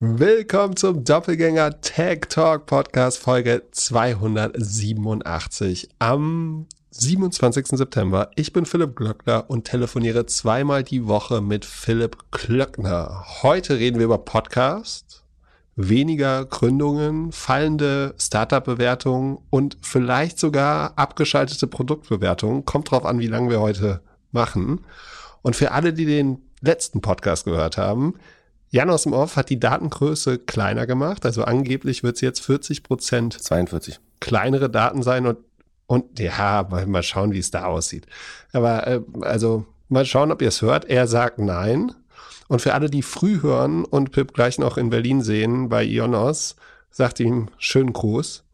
Willkommen zum Doppelgänger Tag Talk Podcast Folge 287 am 27. September. Ich bin Philipp Glöckner und telefoniere zweimal die Woche mit Philipp Klöckner. Heute reden wir über Podcast, weniger Gründungen, fallende Startup-Bewertungen und vielleicht sogar abgeschaltete Produktbewertungen. Kommt drauf an, wie lange wir heute machen. Und für alle, die den letzten Podcast gehört haben, Jan aus dem Off hat die Datengröße kleiner gemacht. Also angeblich wird es jetzt 40 Prozent 42. kleinere Daten sein und, und ja, mal, schauen, wie es da aussieht. Aber äh, also mal schauen, ob ihr es hört. Er sagt nein. Und für alle, die früh hören und Pip gleich noch in Berlin sehen bei Ionos, sagt ihm schönen Gruß.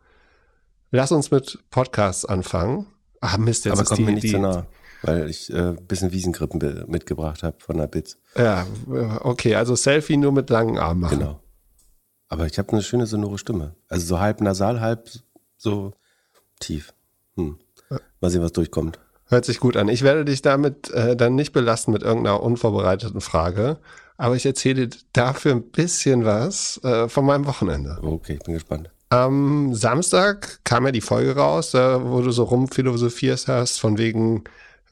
Lass uns mit Podcasts anfangen. Ah, Mist, jetzt Aber kommt die, mir nicht die, zu nah weil ich äh, ein bisschen Wiesengrippen mitgebracht habe von der Bits. Ja, okay, also Selfie nur mit langen Armen machen. Genau. Aber ich habe eine schöne sonore Stimme. Also so halb nasal, halb so tief. Hm. Mal sehen, was durchkommt. Hört sich gut an. Ich werde dich damit äh, dann nicht belasten mit irgendeiner unvorbereiteten Frage, aber ich erzähle dafür ein bisschen was äh, von meinem Wochenende. Okay, ich bin gespannt. Am Samstag kam ja die Folge raus, äh, wo du so rumphilosophierst hast, von wegen,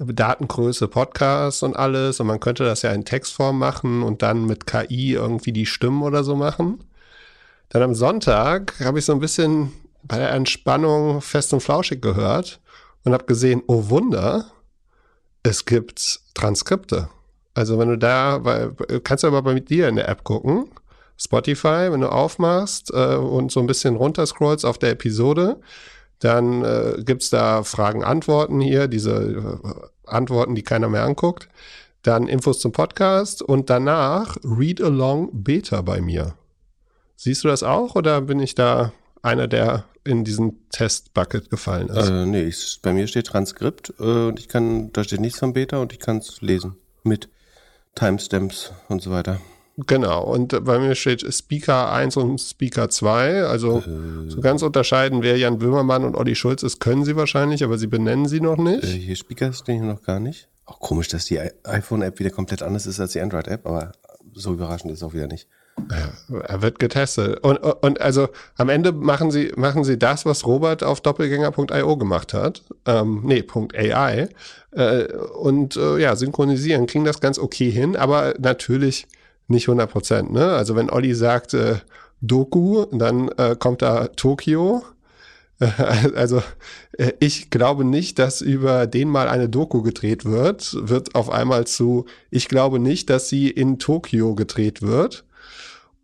Datengröße Podcast und alles und man könnte das ja in Textform machen und dann mit KI irgendwie die Stimmen oder so machen. Dann am Sonntag habe ich so ein bisschen bei der Entspannung fest und flauschig gehört und habe gesehen, oh Wunder, es gibt Transkripte. Also wenn du da, kannst du aber bei dir in der App gucken, Spotify, wenn du aufmachst äh, und so ein bisschen runterscrollst auf der Episode, dann äh, gibt es da Fragen, Antworten hier, diese äh, Antworten, die keiner mehr anguckt. Dann Infos zum Podcast und danach Read Along Beta bei mir. Siehst du das auch oder bin ich da einer, der in diesen Test-Bucket gefallen ist? Äh, nee, ich, bei mir steht Transkript äh, und ich kann, da steht nichts von Beta und ich kann es lesen mit Timestamps und so weiter. Genau, und bei mir steht Speaker 1 und Speaker 2. Also äh, so ganz unterscheiden, wer Jan Böhmermann und Olli Schulz ist, können sie wahrscheinlich, aber sie benennen sie noch nicht. Äh, hier Speaker stehen hier noch gar nicht. Auch komisch, dass die iPhone-App wieder komplett anders ist als die Android-App, aber so überraschend ist es auch wieder nicht. Ja, er wird getestet. Und, und also am Ende machen sie, machen sie das, was Robert auf doppelgänger.io gemacht hat. Ähm, nee, .ai. Äh, und äh, ja, synchronisieren. Kriegen das ganz okay hin, aber natürlich nicht 100 Prozent. Ne? Also wenn Olli sagt äh, Doku, dann äh, kommt da Tokio. also äh, ich glaube nicht, dass über den mal eine Doku gedreht wird, wird auf einmal zu, ich glaube nicht, dass sie in Tokio gedreht wird.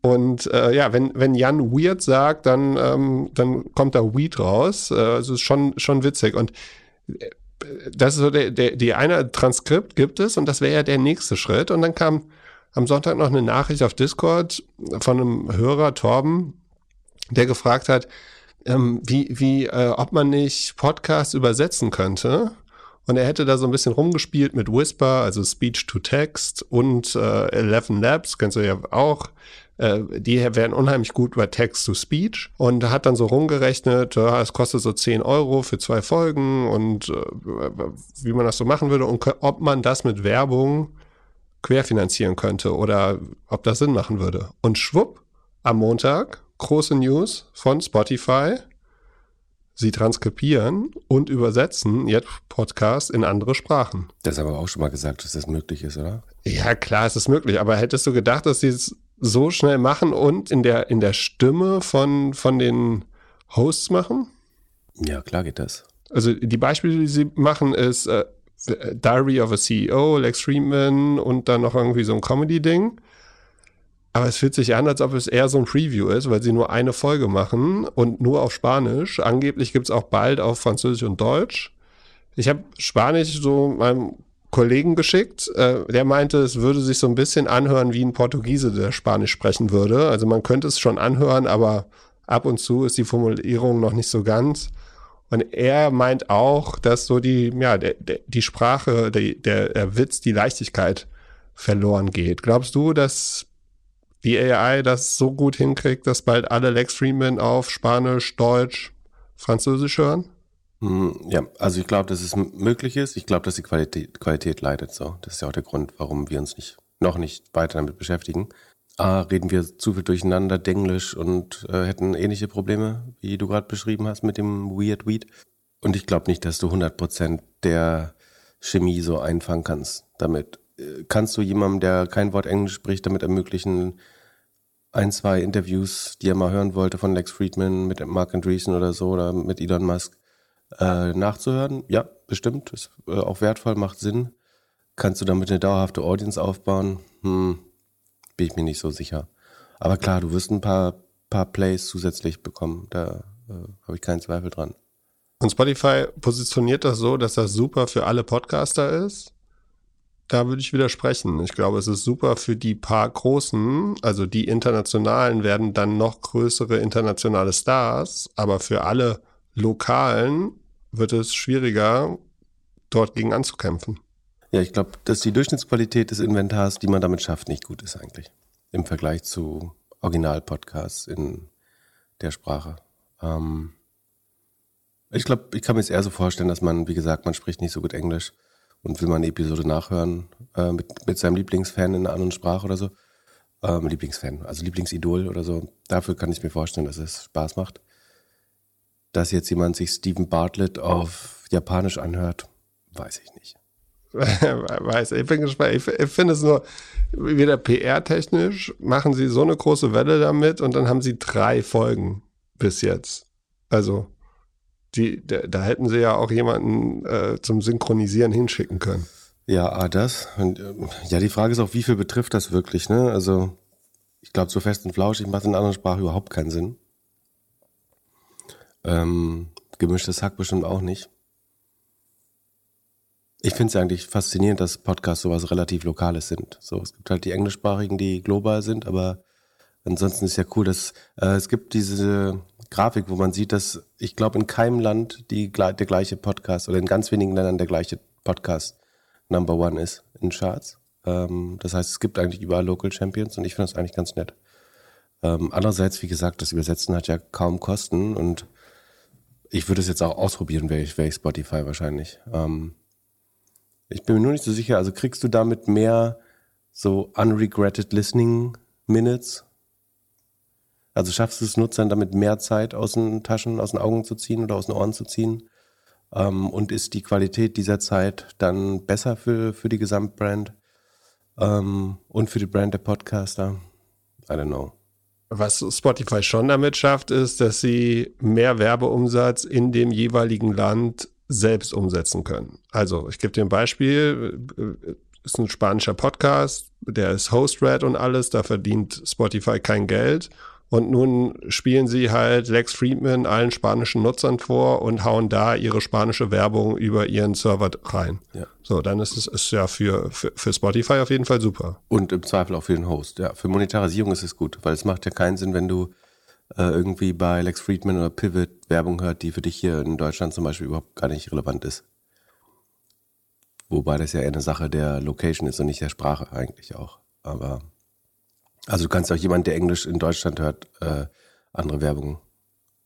Und äh, ja, wenn, wenn Jan Weird sagt, dann, ähm, dann kommt da Weed raus. Äh, also ist schon, schon witzig. Und äh, das ist so der, der, die eine Transkript gibt es und das wäre ja der nächste Schritt. Und dann kam am Sonntag noch eine Nachricht auf Discord von einem Hörer, Torben, der gefragt hat, ähm, wie, wie, äh, ob man nicht Podcasts übersetzen könnte. Und er hätte da so ein bisschen rumgespielt mit Whisper, also Speech to Text und äh, Eleven Labs, kennst du ja auch. Äh, die wären unheimlich gut bei Text to Speech und hat dann so rumgerechnet, ja, es kostet so 10 Euro für zwei Folgen und äh, wie man das so machen würde und ob man das mit Werbung querfinanzieren könnte oder ob das Sinn machen würde. Und schwupp, am Montag, große News von Spotify. Sie transkribieren und übersetzen jetzt Podcast in andere Sprachen. Das ist aber auch schon mal gesagt, dass das möglich ist, oder? Ja, klar, es ist möglich. Aber hättest du gedacht, dass sie es so schnell machen und in der, in der Stimme von, von den Hosts machen? Ja, klar geht das. Also die Beispiele, die sie machen, ist äh, Diary of a CEO, Lex Friedman und dann noch irgendwie so ein Comedy-Ding. Aber es fühlt sich an, als ob es eher so ein Preview ist, weil sie nur eine Folge machen und nur auf Spanisch. Angeblich gibt es auch bald auf Französisch und Deutsch. Ich habe Spanisch so meinem Kollegen geschickt. Äh, der meinte, es würde sich so ein bisschen anhören wie ein Portugiese, der Spanisch sprechen würde. Also man könnte es schon anhören, aber ab und zu ist die Formulierung noch nicht so ganz. Und er meint auch, dass so die, ja, der, der, die Sprache, der, der Witz, die Leichtigkeit verloren geht. Glaubst du, dass die AI das so gut hinkriegt, dass bald alle Lex Freeman auf Spanisch, Deutsch, Französisch hören? Hm, ja, also ich glaube, dass es möglich ist. Ich glaube, dass die Qualität, Qualität leidet so. Das ist ja auch der Grund, warum wir uns nicht, noch nicht weiter damit beschäftigen. A, reden wir zu viel durcheinander, Denglisch und äh, hätten ähnliche Probleme, wie du gerade beschrieben hast mit dem Weird Weed. Und ich glaube nicht, dass du 100% der Chemie so einfangen kannst damit. Äh, kannst du jemandem, der kein Wort Englisch spricht, damit ermöglichen, ein, zwei Interviews, die er mal hören wollte von Lex Friedman mit Mark Andreessen oder so oder mit Elon Musk, äh, nachzuhören? Ja, bestimmt. Ist äh, auch wertvoll, macht Sinn. Kannst du damit eine dauerhafte Audience aufbauen? Hm, bin ich mir nicht so sicher. Aber klar, du wirst ein paar, paar Plays zusätzlich bekommen. Da äh, habe ich keinen Zweifel dran. Und Spotify positioniert das so, dass das super für alle Podcaster ist. Da würde ich widersprechen. Ich glaube, es ist super für die paar großen, also die internationalen werden dann noch größere internationale Stars, aber für alle lokalen wird es schwieriger, dort gegen anzukämpfen. Ja, ich glaube, dass die Durchschnittsqualität des Inventars, die man damit schafft, nicht gut ist eigentlich. Im Vergleich zu Original-Podcasts in der Sprache. Ähm ich glaube, ich kann mir es eher so vorstellen, dass man, wie gesagt, man spricht nicht so gut Englisch und will mal eine Episode nachhören äh, mit, mit seinem Lieblingsfan in einer anderen Sprache oder so. Ähm, Lieblingsfan, also Lieblingsidol oder so. Dafür kann ich mir vorstellen, dass es Spaß macht. Dass jetzt jemand sich Stephen Bartlett auf Japanisch anhört, weiß ich nicht. weiß, ich bin gespannt. Ich, ich finde es nur wieder PR-technisch, machen sie so eine große Welle damit und dann haben sie drei Folgen bis jetzt. Also, die, da, da hätten sie ja auch jemanden äh, zum Synchronisieren hinschicken können. Ja, ah, das. Und, äh, ja, die Frage ist auch, wie viel betrifft das wirklich, ne? Also, ich glaube, so fest und flauschig macht in anderen Sprachen überhaupt keinen Sinn. Ähm, gemischtes Hack bestimmt auch nicht. Ich finde es eigentlich faszinierend, dass Podcasts sowas relativ Lokales sind. So, es gibt halt die englischsprachigen, die global sind, aber ansonsten ist ja cool, dass äh, es gibt diese Grafik, wo man sieht, dass ich glaube in keinem Land die, der gleiche Podcast oder in ganz wenigen Ländern der gleiche Podcast Number One ist in Charts. Ähm, das heißt, es gibt eigentlich überall Local Champions und ich finde das eigentlich ganz nett. Ähm, andererseits, wie gesagt, das Übersetzen hat ja kaum Kosten und ich würde es jetzt auch ausprobieren, wäre ich, wär ich Spotify wahrscheinlich. Ähm, ich bin mir nur nicht so sicher, also kriegst du damit mehr so unregretted listening minutes? Also schaffst du es Nutzern damit mehr Zeit aus den Taschen, aus den Augen zu ziehen oder aus den Ohren zu ziehen? Ähm, und ist die Qualität dieser Zeit dann besser für, für die Gesamtbrand ähm, und für die Brand der Podcaster? I don't know. Was Spotify schon damit schafft, ist, dass sie mehr Werbeumsatz in dem jeweiligen Land selbst umsetzen können. Also, ich gebe dir ein Beispiel. Ist ein spanischer Podcast, der ist Host-Red und alles, da verdient Spotify kein Geld. Und nun spielen sie halt Lex Friedman allen spanischen Nutzern vor und hauen da ihre spanische Werbung über ihren Server rein. Ja. So, dann ist es ist ja für, für, für Spotify auf jeden Fall super. Und im Zweifel auch für den Host. Ja, für Monetarisierung ist es gut, weil es macht ja keinen Sinn, wenn du äh, irgendwie bei Lex Friedman oder Pivot Werbung hört, die für dich hier in Deutschland zum Beispiel überhaupt gar nicht relevant ist. Wobei das ja eher eine Sache der Location ist und nicht der Sprache eigentlich auch. Aber also du kannst auch jemand, der Englisch in Deutschland hört, äh, andere Werbung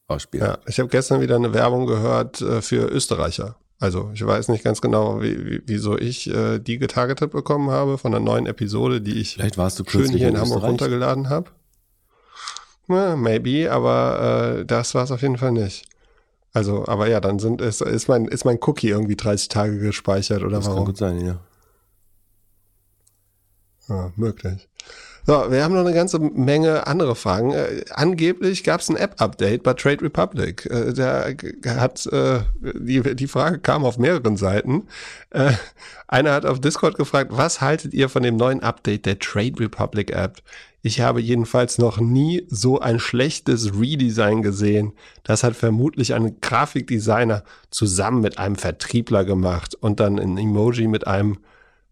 ausspielen. Ja, ich habe gestern wieder eine Werbung gehört äh, für Österreicher. Also ich weiß nicht ganz genau, wie, wie, wieso ich äh, die getargetet bekommen habe von einer neuen Episode, die ich Vielleicht warst du schön hier in, in Hamburg runtergeladen habe. Ja, maybe, aber äh, das war es auf jeden Fall nicht. Also, aber ja, dann sind ist, ist mein ist mein Cookie irgendwie 30 Tage gespeichert oder das warum? Das kann gut sein, ja. Ja, möglich. So, wir haben noch eine ganze Menge andere Fragen. Äh, angeblich gab es ein App-Update bei Trade Republic. Äh, der hat äh, die, die Frage kam auf mehreren Seiten. Äh, einer hat auf Discord gefragt, was haltet ihr von dem neuen Update der Trade Republic App? Ich habe jedenfalls noch nie so ein schlechtes Redesign gesehen. Das hat vermutlich ein Grafikdesigner zusammen mit einem Vertriebler gemacht und dann ein Emoji mit einem,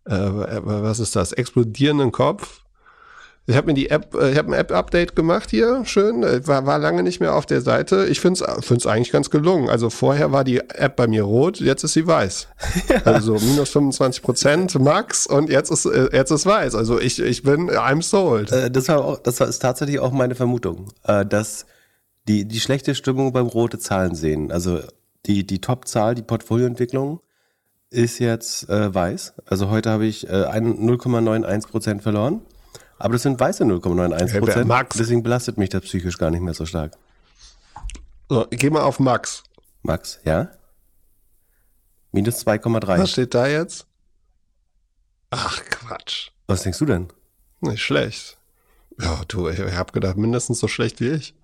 äh, was ist das, explodierenden Kopf. Ich habe mir die App, äh, ich habe ein App-Update gemacht hier, schön, äh, war, war lange nicht mehr auf der Seite. Ich finde es eigentlich ganz gelungen. Also vorher war die App bei mir rot, jetzt ist sie weiß. Ja. Also minus 25 Prozent max und jetzt ist, äh, jetzt ist weiß. Also ich, ich bin, I'm sold. Das, war auch, das ist tatsächlich auch meine Vermutung, dass die, die schlechte Stimmung beim rote Zahlen sehen, also die, die Top-Zahl, die Portfolioentwicklung, ist jetzt äh, weiß. Also heute habe ich äh, 0,91 Prozent verloren. Aber das sind weiße 0,91 Ja, Prozent. Max. Deswegen belastet mich das psychisch gar nicht mehr so stark. So, geh mal auf Max. Max, ja? Minus Was 2,3. steht da jetzt? Ach, Quatsch. Was denkst du denn? Nicht schlecht. Ja, du, ich, ich habe gedacht, mindestens so schlecht wie ich.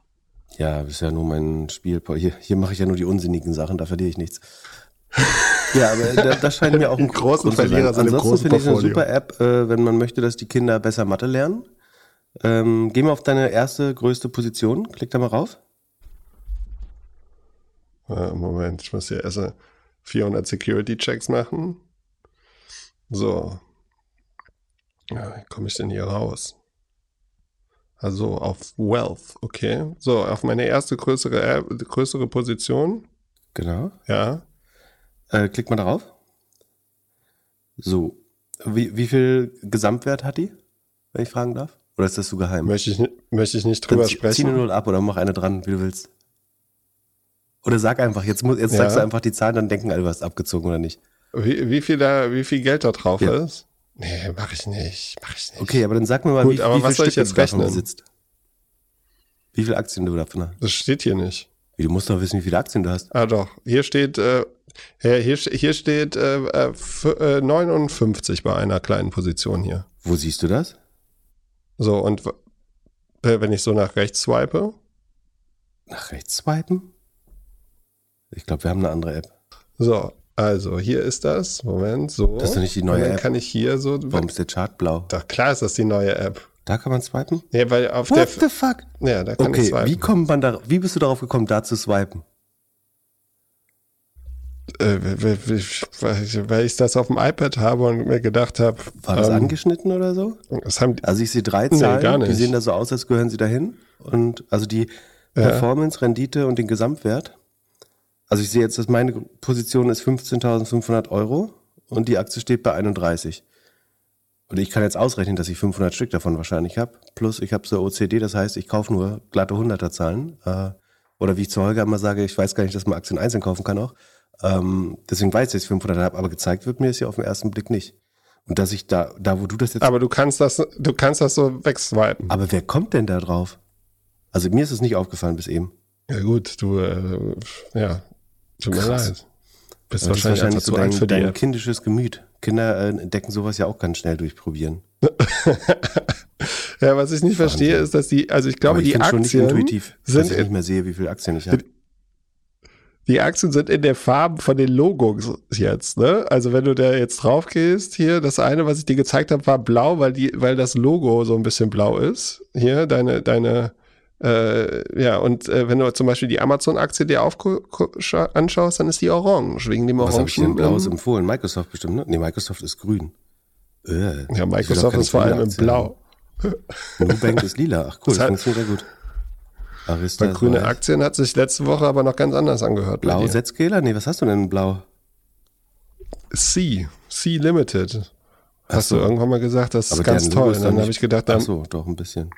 Ja, das ist ja nur mein Spiel. Hier, hier mache ich ja nur die unsinnigen Sachen, da verliere ich nichts. Ja, aber da, das scheint mir auch ein großen sein. Verlierer im Ansonsten finde ich eine super App, äh, wenn man möchte, dass die Kinder besser Mathe lernen. Ähm, geh mal auf deine erste größte Position, klick da mal rauf. Äh, Moment, ich muss hier erst mal 400 Security-Checks machen. So. Ja, wie komme ich denn hier raus? Also auf Wealth, okay. So, auf meine erste größere, größere Position. Genau. Ja. Äh, klick mal darauf. So. Wie, wie viel Gesamtwert hat die, wenn ich fragen darf? Oder ist das so geheim? Möchte ich, möchte ich nicht Dann drüber zieh, zieh eine sprechen. Null ab oder mach eine dran, wie du willst. Oder sag einfach, jetzt, muss, jetzt Ja. sagst du einfach die Zahlen, dann denken alle, du hast abgezogen oder nicht. Wie, wie, viel da, wie viel Geld da drauf Ja. ist? Nee, mach ich nicht. Mach ich nicht. Okay, aber dann sag mir mal, Gut, wie, aber wie was viel soll ich Stück jetzt du davon rechnen? besitzt. Wie viele Aktien du davon hast. Das steht hier nicht. Du musst doch wissen, wie viele Aktien du hast. Ah, doch. Hier steht, äh, hier, hier steht äh, äh, f- äh, 59 bei einer kleinen Position hier. Wo siehst du das? So, und äh, wenn ich so nach rechts swipe, Nach rechts swipen? Ich glaube, wir haben eine andere App. so, also hier ist das. Moment, so. Das ist doch nicht die neue und dann App. kann ich hier so. Warum ist der Chart blau? Doch, klar ist das die neue App. Da kann man swipen? Ja, weil auf What der. the fuck? Ja, da kann ich Okay, swipen. wie kommt man da, wie bist du darauf gekommen, da zu swipen? Äh, weil, ich das auf dem iPad habe und mir gedacht habe, War das ähm, angeschnitten oder so? die, Also ich sehe drei Nee, Zahlen, gar die sehen da so aus, als gehören sie dahin. Und also die Ja. Performance, Rendite und den Gesamtwert. Also ich sehe jetzt, dass meine Position ist 15.500 Euro und die Aktie steht bei 31. Und ich kann jetzt ausrechnen, dass ich 500 Stück davon wahrscheinlich habe. Plus ich habe so OCD, das heißt, ich kaufe nur glatte 100er Zahlen. Äh, oder wie ich zu Holger immer sage, ich weiß gar nicht, dass man Aktien einzeln kaufen kann auch. Ähm, deswegen weiß ich, dass ich 500 habe, aber gezeigt wird mir es ja auf den ersten Blick nicht. Und dass ich da, da wo du das jetzt aber du kannst das, du kannst das so wegswipen. aber wer kommt denn da drauf? Also mir ist es nicht aufgefallen bis eben. Ja gut, du, äh, ja, tut mir leid. Bist wahrscheinlich, einfach so dein, dein kindisches Gemüt. Kinder äh, entdecken sowas ja auch ganz schnell durch Probieren. Ja, was ich nicht verstehe, ist, dass die, also ich glaube, ich die finde schon nicht Aktien intuitiv, dass sind, ich nicht mehr sehe, wie viele Aktien ich habe. die Aktien sind in der Farbe von den Logos jetzt, ne? Also wenn du da jetzt drauf gehst, hier, das eine, was ich dir gezeigt habe, war blau, weil die, weil das Logo so ein bisschen blau ist. Hier, deine, deine, äh, ja, und äh, wenn du zum Beispiel die Amazon-Aktie dir anschaust, dann ist die orange, wegen dem Was habe ich denn Orangen. Blaues empfohlen? Microsoft bestimmt, ne? Nee, Microsoft ist grün. Äh, ja, Microsoft ist vor allem in blau. Nubank ist lila. Ach cool, Das das funktioniert ja gut. Arista Bei ist grüne weiß. Aktien hat sich letzte Woche aber noch ganz anders angehört. Blau. Setzkehler? Nee, was hast du denn in blau? C, C Limited. Ach Hast so. du irgendwann mal gesagt, das ist Aber ganz deren Logo toll. ist dann nicht- habe ich gedacht, Ach dann, so, doch ein bisschen.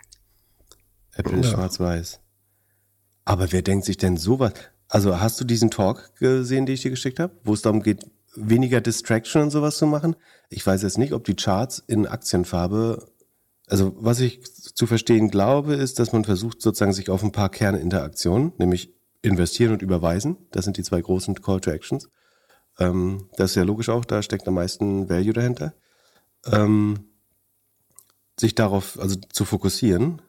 Apple ist Ja. schwarz-weiß. Aber wer denkt sich denn sowas? Also hast du diesen Talk gesehen, den ich dir geschickt habe, wo es darum geht, weniger Distraction und sowas zu machen? Ich weiß jetzt nicht, ob die Charts in Aktienfarbe, also was ich zu verstehen glaube, ist, dass man versucht sozusagen sich auf ein paar Kerninteraktionen, nämlich investieren und überweisen, das sind die zwei großen Call to Actions. Ähm, das ist ja logisch auch, da steckt am meisten Value dahinter. Ähm, sich darauf also zu fokussieren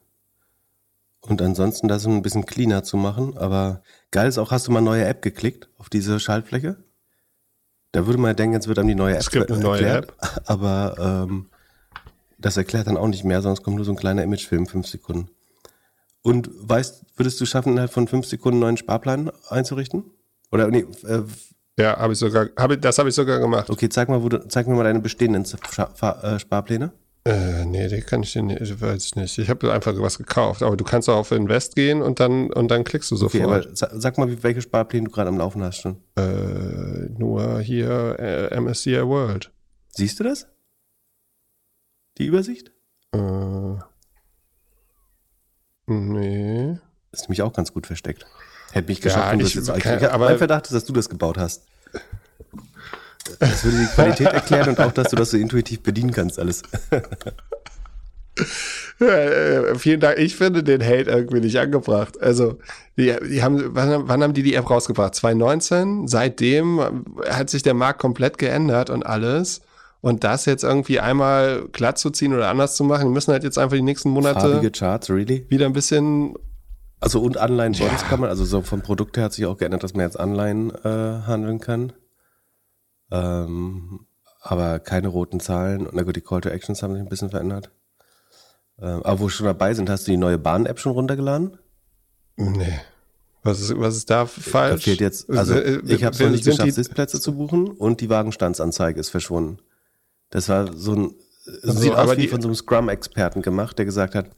und ansonsten das ein bisschen cleaner zu machen. Aber geil ist auch, hast du mal neue App geklickt auf diese Schaltfläche? Da würde man ja denken, jetzt wird einem die neue App Es gibt eine neue erklärt, aber ähm, das erklärt dann auch nicht mehr, sonst kommt nur so ein kleiner Imagefilm, fünf Sekunden. Und weißt, würdest du schaffen, innerhalb von fünf Sekunden einen neuen Sparplan einzurichten? Oder nee, äh, ja, habe ich sogar, hab ich, das habe ich sogar gemacht. okay, zeig mal, wo du, zeig mir mal deine bestehenden äh, Sparpläne. Äh, nee, die kann ich dir nicht, ich weiß ich nicht. Ich habe einfach was gekauft, aber du kannst auch auf Invest gehen und dann und dann klickst du Okay, sofort. aber sa- sag mal, wie- welche Sparpläne du gerade am Laufen hast schon. äh, nur hier äh, MSCI World. Siehst du das? Die Übersicht? Äh, nee. ist nämlich auch ganz gut versteckt. Hätte mich Ja, geschafft, du ich das jetzt kann- aber- Mein Verdacht ist, dass du das gebaut hast. Das würde die Qualität erklären und auch, dass du das so intuitiv bedienen kannst, alles. Äh, vielen Dank. Ich finde den Hate irgendwie nicht angebracht. Also, die, die haben, wann, wann, haben die die App rausgebracht? 2019? Seitdem hat sich der Markt komplett geändert und alles. Und das jetzt irgendwie einmal glatt zu ziehen oder anders zu machen, die müssen halt jetzt einfach die nächsten Monate Farbige Charts, really? wieder ein bisschen. Also und Online-Bonds ja. kann man, also so vom Produkt her hat sich auch geändert, dass man jetzt online äh, handeln kann. Ähm, aber keine roten Zahlen. Und na gut, die Call to Actions haben sich ein bisschen verändert. Ähm, aber wo wir schon dabei sind, hast du die neue Bahn-App schon runtergeladen? Nee. Was ist, was ist da falsch? Da fehlt jetzt, also äh, ich habe es noch nicht geschafft, Sitzplätze zu buchen und die Wagenstandsanzeige ist verschwunden. Das war so ein, also, sieht aus wie von so einem Scrum-Experten gemacht, der gesagt hat,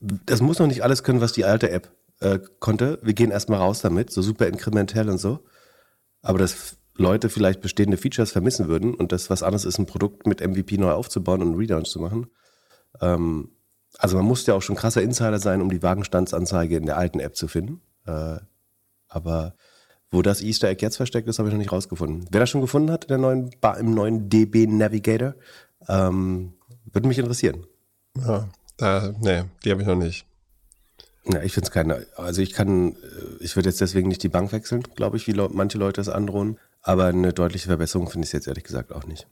das muss noch nicht alles können, was die alte App äh, konnte. Wir gehen erstmal raus damit, so super inkrementell und so. Aber dass Leute vielleicht bestehende Features vermissen würden und das was anderes ist, ein Produkt mit MVP neu aufzubauen und einen Relaunch zu machen. Ähm, also man muss ja auch schon krasser Insider sein, um die Wagenstandsanzeige in der alten App zu finden. Äh, aber wo das Easter Egg jetzt versteckt ist, habe ich noch nicht rausgefunden. Wer das schon gefunden hat, der neuen im neuen DB Navigator, ähm, würde mich interessieren. Ja, äh, nee, die habe ich noch nicht. Ja, ich finde es keine. Also ich kann, äh, ich würde jetzt deswegen nicht die Bank wechseln, glaube ich, wie le manche Leute es androhen. Aber eine deutliche Verbesserung finde ich jetzt ehrlich gesagt auch nicht.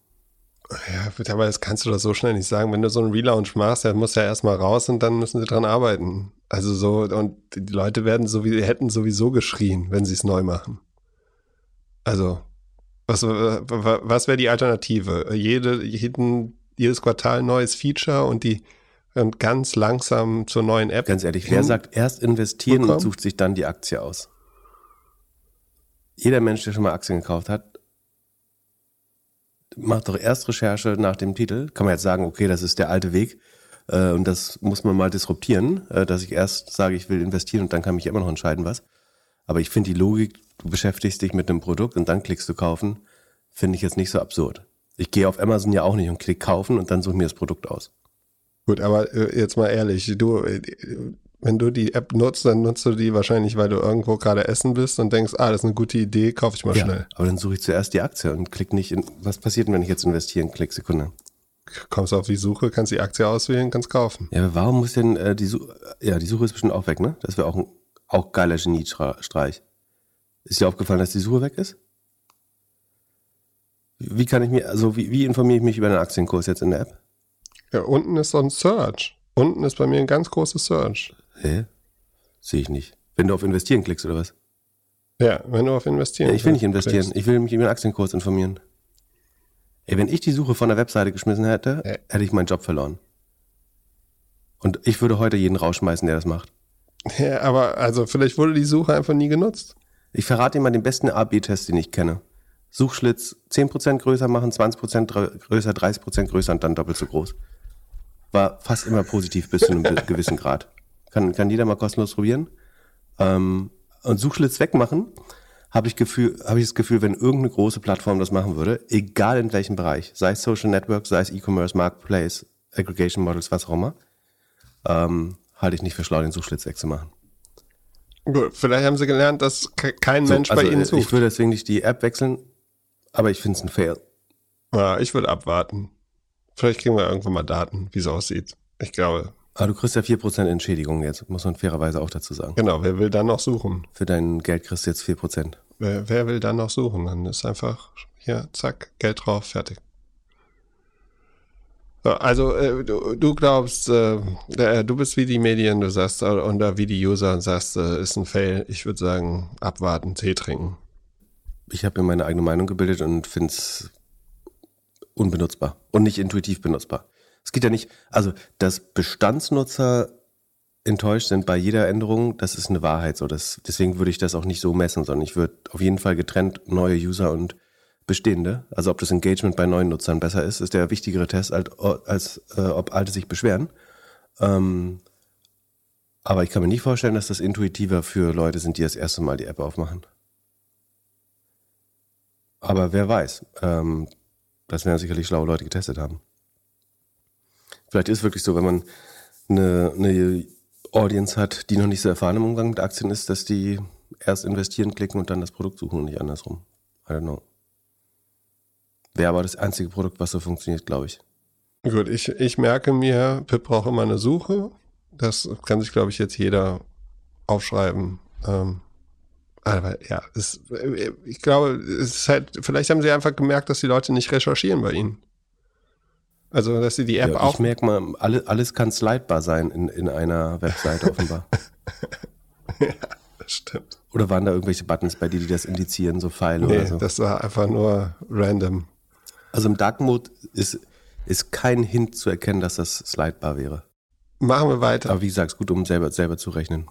Ja, aber das kannst du doch so schnell nicht sagen. Wenn du so einen Relaunch machst, der muss ja erstmal raus und dann müssen sie dran arbeiten. Also so, und die Leute werden so wie, hätten sowieso geschrien, wenn sie es neu machen. Also, was, was wäre die Alternative? Jede, jeden, jedes Quartal neues Feature und die und ganz langsam zur neuen App. Ganz ehrlich, wer sagt erst investieren bekommen? und sucht sich dann die Aktie aus? Jeder Mensch, der schon mal Aktien gekauft hat, macht doch erst Recherche nach dem Titel. Kann man jetzt sagen, okay, das ist der alte Weg äh, und das muss man mal disruptieren, äh, dass ich erst sage, ich will investieren und dann kann mich immer noch entscheiden, was. Aber ich finde die Logik, du beschäftigst dich mit einem Produkt und dann klickst du kaufen, finde ich jetzt nicht so absurd. Ich gehe auf Amazon ja auch nicht und klick kaufen und dann suche mir das Produkt aus. Gut, aber äh, jetzt mal ehrlich, du, äh, wenn du die App nutzt, dann nutzt du die wahrscheinlich, weil du irgendwo gerade essen bist und denkst, ah, das ist eine gute Idee, kaufe ich mal ja, schnell. Aber dann suche ich zuerst die Aktie und klick nicht in, was passiert denn, wenn ich jetzt investieren, klick Sekunde. Kommst auf die Suche, kannst die Aktie auswählen, kannst kaufen. Ja, aber warum muss denn äh, die Suche, ja, die Suche ist bestimmt auch weg, ne? Das wäre auch ein auch geiler Geniestreich. Ist dir aufgefallen, dass die Suche weg ist? Wie kann ich mir, also wie, wie informiere ich mich über den Aktienkurs jetzt in der App? Ja, unten ist so ein Search. Unten ist bei mir ein ganz großes Search. Hä? Sehe ich nicht. Wenn du auf Investieren klickst oder was? Ja, wenn du auf Investieren ja, Ich will nicht investieren. Klickst. Ich will mich über den Aktienkurs informieren. Ey, wenn ich die Suche von der Webseite geschmissen hätte, ja. hätte ich meinen Job verloren. Und ich würde heute jeden rausschmeißen, der das macht. Ja, aber also vielleicht wurde die Suche einfach nie genutzt. Ich verrate dir mal den besten A-B-Test, den ich kenne. Suchschlitz 10% größer machen, 20% größer, 30% größer und dann doppelt so groß war fast immer positiv bis zu einem gewissen Grad. Kann, kann jeder mal kostenlos probieren. Ähm, und Suchschlitz wegmachen, habe ich, Gefühl, hab ich das Gefühl, wenn irgendeine große Plattform das machen würde, egal in welchem Bereich, sei es Social Network, sei es E-Commerce, Marketplace, Aggregation Models, was auch immer, ähm, halte ich nicht für schlau, den Suchschlitz wegzumachen. Gut, vielleicht haben sie gelernt, dass kein so, Mensch also bei ihnen sucht. Ich würde deswegen nicht die App wechseln, aber ich finde es ein Fail. Ja, ich würde abwarten. Vielleicht kriegen wir irgendwann mal Daten, wie es aussieht. Ich glaube. Aber du kriegst ja 4% Entschädigung jetzt, muss man fairerweise auch dazu sagen. Genau, wer will dann noch suchen? Für dein Geld kriegst du jetzt 4%. Wer, wer will dann noch suchen? Dann ist einfach hier, zack, Geld drauf, fertig. So, also äh, du, du, glaubst, äh, äh, du bist wie die Medien, du sagst, äh, oder wie die User und sagst, äh, ist ein Fail. Ich würde sagen, abwarten, Tee trinken. Ich habe mir meine eigene Meinung gebildet und finde es unbenutzbar und nicht intuitiv benutzbar. Es geht ja nicht, also dass Bestandsnutzer enttäuscht sind bei jeder Änderung, das ist eine Wahrheit so. Das, deswegen würde ich das auch nicht so messen, sondern ich würde auf jeden Fall getrennt neue User und bestehende, also ob das Engagement bei neuen Nutzern besser ist, ist der wichtigere Test, als, als äh, ob alte sich beschweren. Ähm, aber ich kann mir nicht vorstellen, dass das intuitiver für Leute sind, die das erste Mal die App aufmachen. Aber wer weiß. Ähm, das werden sicherlich schlaue Leute getestet haben. Vielleicht ist wirklich so, wenn man eine, eine Audience hat, die noch nicht so erfahren im Umgang mit Aktien ist, dass die erst investieren, klicken und dann das Produkt suchen und nicht andersrum. I don't know. Wäre aber das einzige Produkt, was so funktioniert, glaube ich. Gut, ich, ich merke mir, Pip braucht immer eine Suche. Das kann sich, glaube ich, jetzt jeder aufschreiben. Ähm, aber ja, es, ich glaube, es ist halt, vielleicht haben sie einfach gemerkt, dass die Leute nicht recherchieren bei ihnen. Also, dass sie die App ja, auch. Ich merke mal, alles, alles kann slidebar sein in, in einer Webseite offenbar. ja, das stimmt. Oder waren da irgendwelche Buttons bei dir, die das indizieren, so Pfeile nee, oder so? Das war einfach nur random. Also im Dark Mode ist, ist kein Hint zu erkennen, dass das slidebar wäre. Machen wir weiter. Aber wie gesagt, gut, um selber, selber zu rechnen.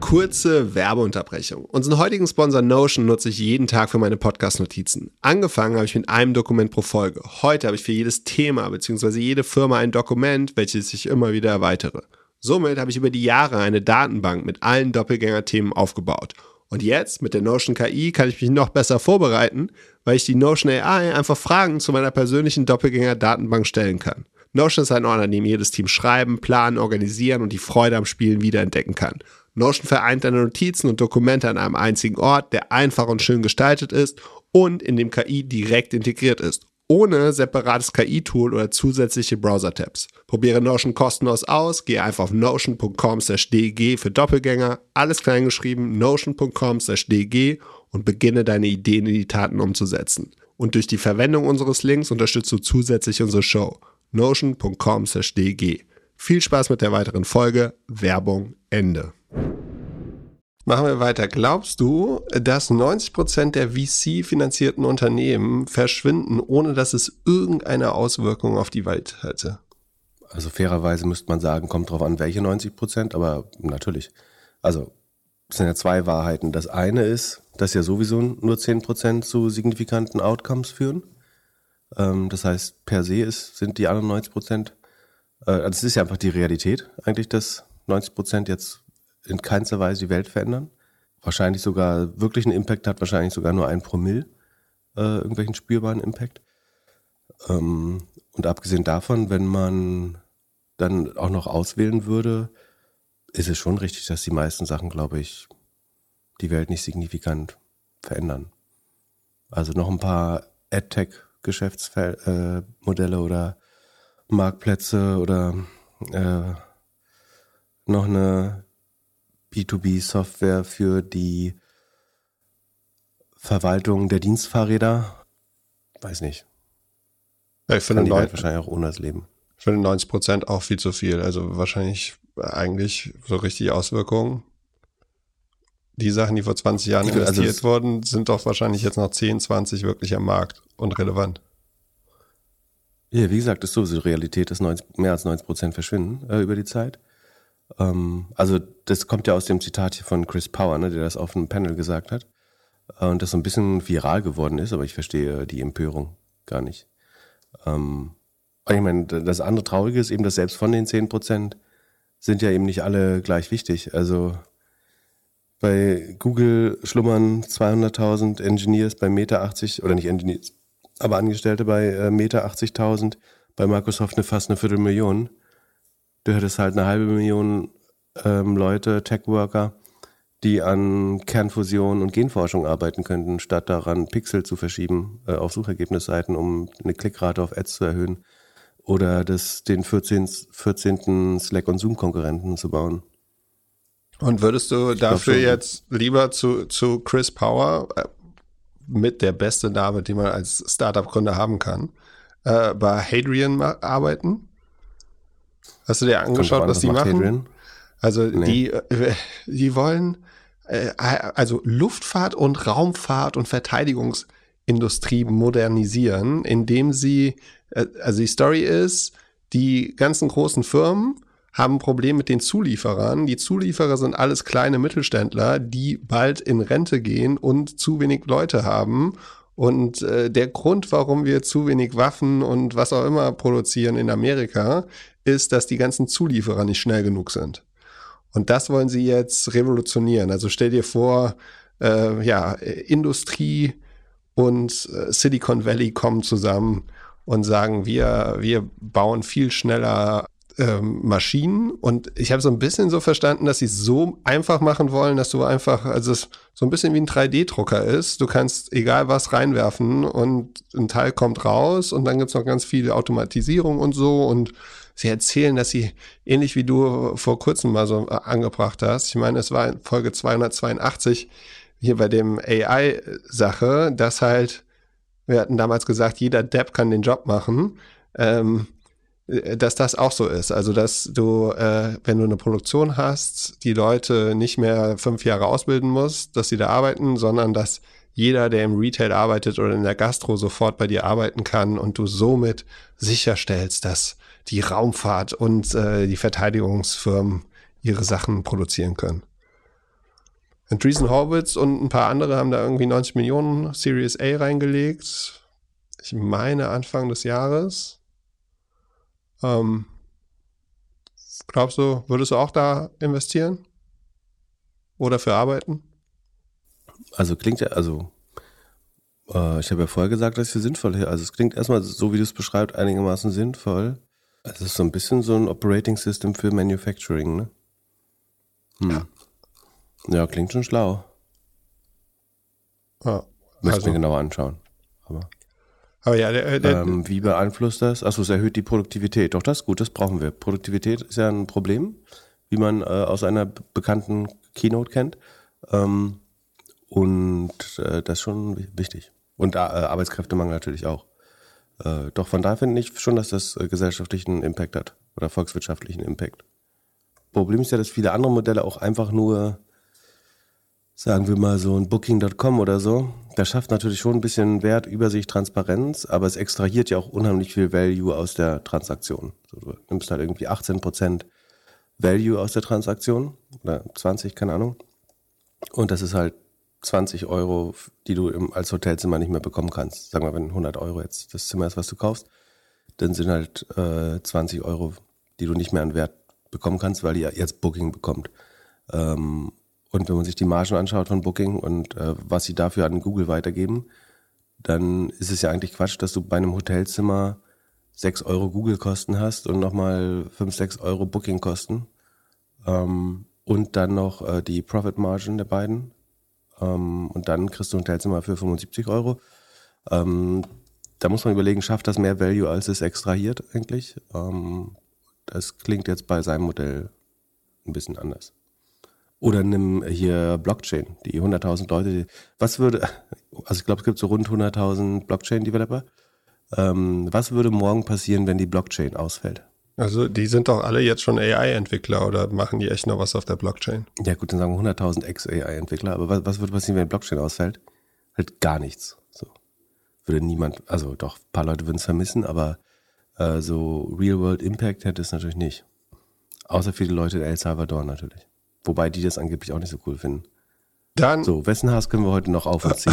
Kurze Werbeunterbrechung. Unseren heutigen Sponsor Notion nutze ich jeden Tag für meine Podcast-Notizen. Angefangen habe ich mit einem Dokument pro Folge. Heute habe ich für jedes Thema bzw. jede Firma ein Dokument, welches ich immer wieder erweitere. Somit habe ich über die Jahre eine Datenbank mit allen Doppelgänger-Themen aufgebaut. Und jetzt mit der Notion KI kann ich mich noch besser vorbereiten, weil ich die Notion AI einfach Fragen zu meiner persönlichen Doppelgänger-Datenbank stellen kann. Notion ist ein Ort, an dem jedes Team schreiben, planen, organisieren und die Freude am Spielen wiederentdecken kann. Notion vereint deine Notizen und Dokumente an einem einzigen Ort, der einfach und schön gestaltet ist und in dem KI direkt integriert ist, ohne separates KI-Tool oder zusätzliche Browser-Tabs. Probiere Notion kostenlos aus, gehe einfach auf notion.com/dg für Doppelgänger, alles klein geschrieben, notion.com/dg und beginne deine Ideen in die Taten umzusetzen. Und durch die Verwendung unseres Links unterstützt du zusätzlich unsere Show. notion.com/dg. Viel Spaß mit der weiteren Folge. Werbung Ende. Machen wir weiter. Glaubst du, dass 90% der VC-finanzierten Unternehmen verschwinden, ohne dass es irgendeine Auswirkung auf die Welt hätte? Also fairerweise müsste man sagen, kommt drauf an, welche 90 Prozent, aber natürlich. Also es sind ja zwei Wahrheiten. Das eine ist, dass ja sowieso nur 10 Prozent zu signifikanten Outcomes führen. Ähm, das heißt, per se ist, sind die anderen 90 Prozent, äh, also es ist ja einfach die Realität eigentlich, dass 90 Prozent jetzt in keinster Weise die Welt verändern. Wahrscheinlich sogar wirklich einen Impact hat, wahrscheinlich sogar nur ein Promille, äh, irgendwelchen spürbaren Impact. Ähm, und abgesehen davon, wenn man dann auch noch auswählen würde, ist es schon richtig, dass die meisten Sachen, glaube ich, die Welt nicht signifikant verändern. Also noch ein paar AdTech-Geschäftsmodelle äh, oder Marktplätze oder äh, noch eine B2B-Software für die Verwaltung der Dienstfahrräder. Weiß nicht. Ich finde die Welt wahrscheinlich auch ohne das Leben. Ich finde 90 Prozent auch viel zu viel. Also wahrscheinlich eigentlich so richtig Auswirkungen. Die Sachen, die vor 20 Jahren also investiert es- wurden, sind doch wahrscheinlich jetzt noch 10, 20 wirklich am Markt und relevant. Ja, wie gesagt, ist sowieso die Realität, dass 90, mehr als 90 Prozent verschwinden äh, über die Zeit. Ähm, also das kommt ja aus dem Zitat hier von Chris Power, ne, der das auf einem Panel gesagt hat. Äh, und das so ein bisschen viral geworden ist, aber ich verstehe die Empörung gar nicht. Ähm, ich meine, das andere Traurige ist eben, dass selbst von den 10 Prozent sind ja eben nicht alle gleich wichtig. Also bei Google schlummern 200.000 Engineers bei Meta 80, oder nicht Engineers, aber Angestellte bei äh, Meta 80.000, bei Microsoft eine, fast eine Viertelmillion. Du hättest halt eine halbe Million ähm, Leute, Tech-Worker, die an Kernfusion und Genforschung arbeiten könnten, statt daran Pixel zu verschieben äh, auf Suchergebnisseiten, um eine Klickrate auf Ads zu erhöhen oder das, den 14. 14. Slack- und Zoom-Konkurrenten zu bauen. Und würdest du dafür schon. jetzt lieber zu, zu Chris Power, äh, mit der beste Name, den man als Startup-Gründer haben kann, äh, bei Hadrian arbeiten? Hast du dir angeschaut, an, was die machen? Hadrian? Also Nee. die, äh, die wollen äh, also Luftfahrt und Raumfahrt und Verteidigungsindustrie modernisieren, indem sie, äh, also die Story ist, die ganzen großen Firmen haben ein Problem mit den Zulieferern. Die Zulieferer sind alles kleine Mittelständler, die bald in Rente gehen und zu wenig Leute haben. Und äh, der Grund, warum wir zu wenig Waffen und was auch immer produzieren in Amerika, ist, dass die ganzen Zulieferer nicht schnell genug sind. Und das wollen sie jetzt revolutionieren. Also stell dir vor, äh, ja, Industrie und äh, Silicon Valley kommen zusammen und sagen, wir, wir bauen viel schneller ähm, Maschinen und ich habe so ein bisschen so verstanden, dass sie so einfach machen wollen, dass du einfach, also es so ein bisschen wie ein 3D-Drucker ist. Du kannst egal was reinwerfen und ein Teil kommt raus und dann gibt's noch ganz viel Automatisierung und so und sie erzählen, dass sie ähnlich wie du vor kurzem mal so äh, angebracht hast. Ich meine, es war in Folge 282 hier bei dem AI-Sache, dass halt, wir hatten damals gesagt, jeder Depp kann den Job machen. Ähm, äh, dass das auch so ist. Also, dass du, äh, wenn du eine Produktion hast, die Leute nicht mehr fünf Jahre ausbilden musst, dass sie da arbeiten, sondern dass jeder, der im Retail arbeitet oder in der Gastro sofort bei dir arbeiten kann und du somit sicherstellst, dass die Raumfahrt und äh, die Verteidigungsfirmen ihre Sachen produzieren können. Andreessen Horwitz und ein paar andere haben da irgendwie 90 Millionen Series A reingelegt. Ich meine Anfang des Jahres. Ähm, glaubst du, würdest du auch da investieren? Oder für arbeiten? Also klingt ja, also äh, ich habe ja vorher gesagt, dass es für sinnvoll ist. Also es klingt erstmal, so wie du es beschreibst, einigermaßen sinnvoll. Es ist so ein bisschen so ein Operating System für Manufacturing, ne? Hm. Ja. ja, klingt schon schlau. Ja, Müssen also, wir genauer anschauen. Aber. Aber ja, der, der, ähm, wie beeinflusst das? Achso, es erhöht die Produktivität. Doch, das ist gut, das brauchen wir. Produktivität ist ja ein Problem, wie man äh, aus einer bekannten Keynote kennt. Ähm, und äh, das ist schon wichtig. Und äh, Arbeitskräftemangel natürlich auch. Äh, doch von daher finde ich schon, dass das äh, gesellschaftlichen Impact hat oder volkswirtschaftlichen Impact. Problem ist ja, dass viele andere Modelle auch einfach nur sagen wir mal so ein Booking.com oder so, das schafft natürlich schon ein bisschen Wert, Übersicht, Transparenz, aber es extrahiert ja auch unheimlich viel Value aus der Transaktion. So, du nimmst halt irgendwie 18% Value aus der Transaktion oder 20, keine Ahnung. Und das ist halt 20 Euro, die du im, als Hotelzimmer nicht mehr bekommen kannst. Sagen wir, wenn 100 Euro jetzt das Zimmer ist, was du kaufst, dann sind halt äh, 20 Euro, die du nicht mehr an Wert bekommen kannst, weil ihr jetzt Booking bekommt. Ähm, und wenn man sich die Margen anschaut von Booking und äh, was sie dafür an Google weitergeben, dann ist es ja eigentlich Quatsch, dass du bei einem Hotelzimmer 6 Euro Google-Kosten hast und nochmal 5, 6 Euro Booking-Kosten. Ähm, und dann noch äh, die Profit-Margin der beiden. Ähm, und dann kriegst du ein Hotelzimmer für 75 Euro. Ähm, da muss man überlegen, schafft das mehr Value, als es extrahiert eigentlich? Ähm, das klingt jetzt bei seinem Modell ein bisschen anders. Oder nimm hier Blockchain, die 100.000 Leute. Die, was würde, also ich glaube, es gibt so rund 100.000 Blockchain-Developer. Ähm, was würde morgen passieren, wenn die Blockchain ausfällt? Also die sind doch alle jetzt schon AI-Entwickler oder machen die echt noch was auf der Blockchain? Ja gut, dann sagen wir 100.000 Ex-AI-Entwickler. Aber was, was würde passieren, wenn Blockchain ausfällt? Halt gar nichts. So würde niemand, also doch, ein paar Leute würden es vermissen, aber äh, so Real-World-Impact hätte es natürlich nicht. Außer viele Leute in El Salvador natürlich. Wobei die das angeblich auch nicht so cool finden. Dann, so, wessen Hass können wir heute noch auf uns ziehen?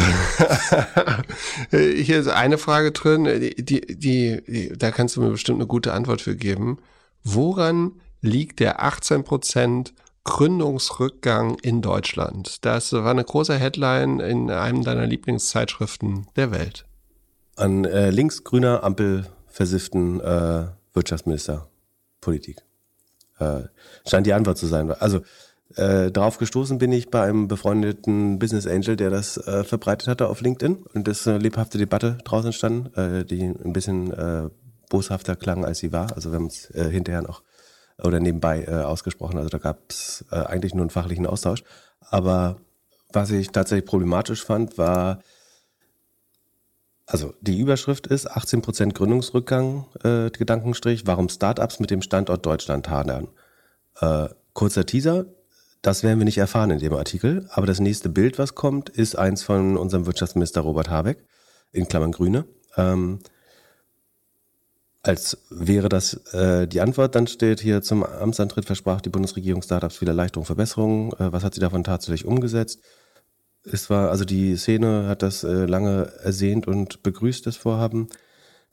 Hier ist eine Frage drin, die, die, die, da kannst du mir bestimmt eine gute Antwort für geben. Woran liegt der 18% Gründungsrückgang in Deutschland? Das war eine große Headline in einem deiner Lieblingszeitschriften der Welt. An äh, links-grüner Ampel versifften äh, Wirtschaftsministerpolitik. Äh, scheint die Antwort zu sein. Also äh, drauf gestoßen bin ich bei einem befreundeten Business Angel, der das äh, verbreitet hatte auf LinkedIn und es eine lebhafte Debatte draußen entstanden, äh, die ein bisschen äh, boshafter klang, als sie war. Also wir haben es äh, hinterher noch oder nebenbei äh, ausgesprochen. Also da gab es äh, eigentlich nur einen fachlichen Austausch. Aber was ich tatsächlich problematisch fand, war, also die Überschrift ist 18% Gründungsrückgang, äh, Gedankenstrich, warum Startups mit dem Standort Deutschland hadern. Äh, kurzer Teaser, das werden wir nicht erfahren in dem Artikel. Aber das nächste Bild, was kommt, ist eins von unserem Wirtschaftsminister Robert Habeck, in Klammern Grüne. Ähm, als wäre das äh, die Antwort, dann steht hier zum Amtsantritt versprach die Bundesregierung Startups wieder Erleichterung, Verbesserungen. Äh, was hat sie davon tatsächlich umgesetzt? Es war, also die Szene hat das äh, lange ersehnt und begrüßt, das Vorhaben.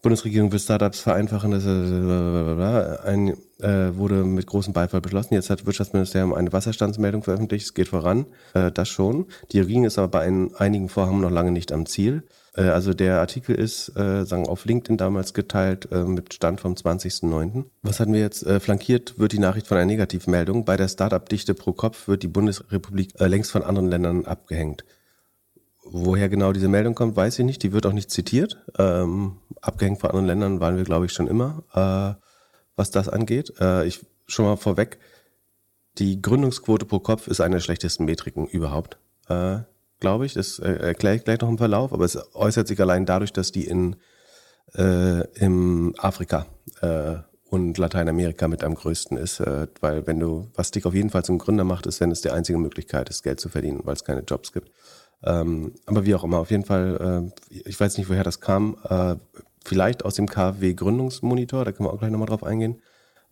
Bundesregierung will Startups vereinfachen, das äh, ein, äh, wurde mit großem Beifall beschlossen. Jetzt hat Wirtschaftsministerium eine Wasserstandsmeldung veröffentlicht. Es geht voran, äh, das schon. Die Regierung ist aber bei ein, einigen Vorhaben noch lange nicht am Ziel. Äh, also der Artikel ist äh, sagen auf LinkedIn damals geteilt äh, mit Stand vom 20.09. Was hatten wir jetzt? Äh, flankiert wird die Nachricht von einer Negativmeldung. Bei der Startup-Dichte pro Kopf wird die Bundesrepublik äh, längst von anderen Ländern abgehängt. Woher genau diese Meldung kommt, weiß ich nicht. Die wird auch nicht zitiert. Ähm, abgehängt von anderen Ländern waren wir, glaube ich, schon immer, äh, was das angeht. Äh, ich schon mal vorweg, die Gründungsquote pro Kopf ist eine der schlechtesten Metriken überhaupt, äh, glaube ich. Das äh, erkläre ich gleich noch im Verlauf, aber es äußert sich allein dadurch, dass die in äh, im Afrika äh, und Lateinamerika mit am größten ist, äh, weil wenn du, was dich auf jeden Fall zum Gründer macht, ist, wenn es die einzige Möglichkeit ist, Geld zu verdienen, weil es keine Jobs gibt. Ähm, aber wie auch immer, auf jeden Fall, äh, ich weiß nicht, woher das kam, äh, vielleicht aus dem KfW-Gründungsmonitor, da können wir auch gleich nochmal drauf eingehen.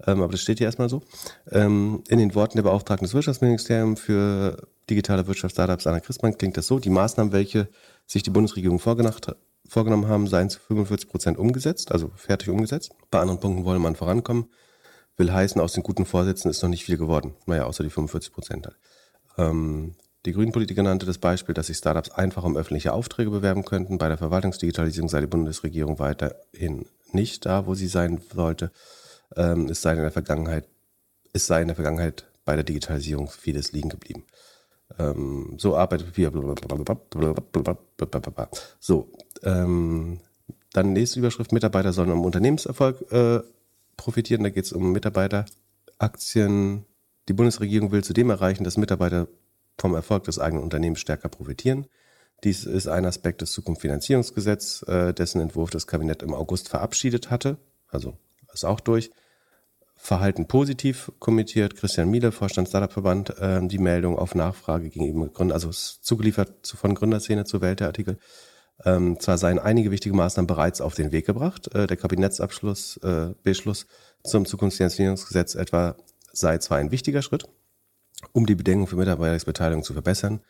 Ähm, aber das steht hier erstmal so. Ähm, in den Worten der Beauftragten des Wirtschaftsministeriums für digitale Wirtschaftsstartups Anna Christmann klingt das so, die Maßnahmen, welche sich die Bundesregierung vorgenommen haben, seien zu 45 Prozent umgesetzt, also fertig umgesetzt. Bei anderen Punkten wolle man vorankommen. Will heißen, aus den guten Vorsätzen ist noch nicht viel geworden. Naja, außer die 45 Prozent halt. Ähm, die Grünen-Politiker nannte das Beispiel, dass sich Startups einfach um öffentliche Aufträge bewerben könnten. Bei der Verwaltungsdigitalisierung sei die Bundesregierung weiterhin nicht da, wo sie sein sollte. Ähm, es sei in der Vergangenheit, es sei in der Vergangenheit bei der Digitalisierung vieles liegen geblieben. Ähm, so arbeitet wir. So, ähm, dann nächste Überschrift: Mitarbeiter sollen am Unternehmenserfolg äh, profitieren. Da geht es um Mitarbeiteraktien. Die Bundesregierung will zudem erreichen, dass Mitarbeiter vom Erfolg des eigenen Unternehmens stärker profitieren. Dies ist ein Aspekt des Zukunftsfinanzierungsgesetzes, äh, dessen Entwurf das Kabinett im August verabschiedet hatte. Also ist auch durch. Verhalten positiv kommentiert Christian Miele, Vorstand Startup-Verband, äh, die Meldung auf Nachfrage gegenüber Gründer, also zugeliefert von Gründerszene zur Welt der Artikel. Ähm, zwar seien einige wichtige Maßnahmen bereits auf den Weg gebracht. Äh, der Kabinettsabschluss, äh, Beschluss zum Zukunftsfinanzierungsgesetz etwa sei zwar ein wichtiger Schritt, um die Bedingungen für Mitarbeitersbeteiligung zu verbessern.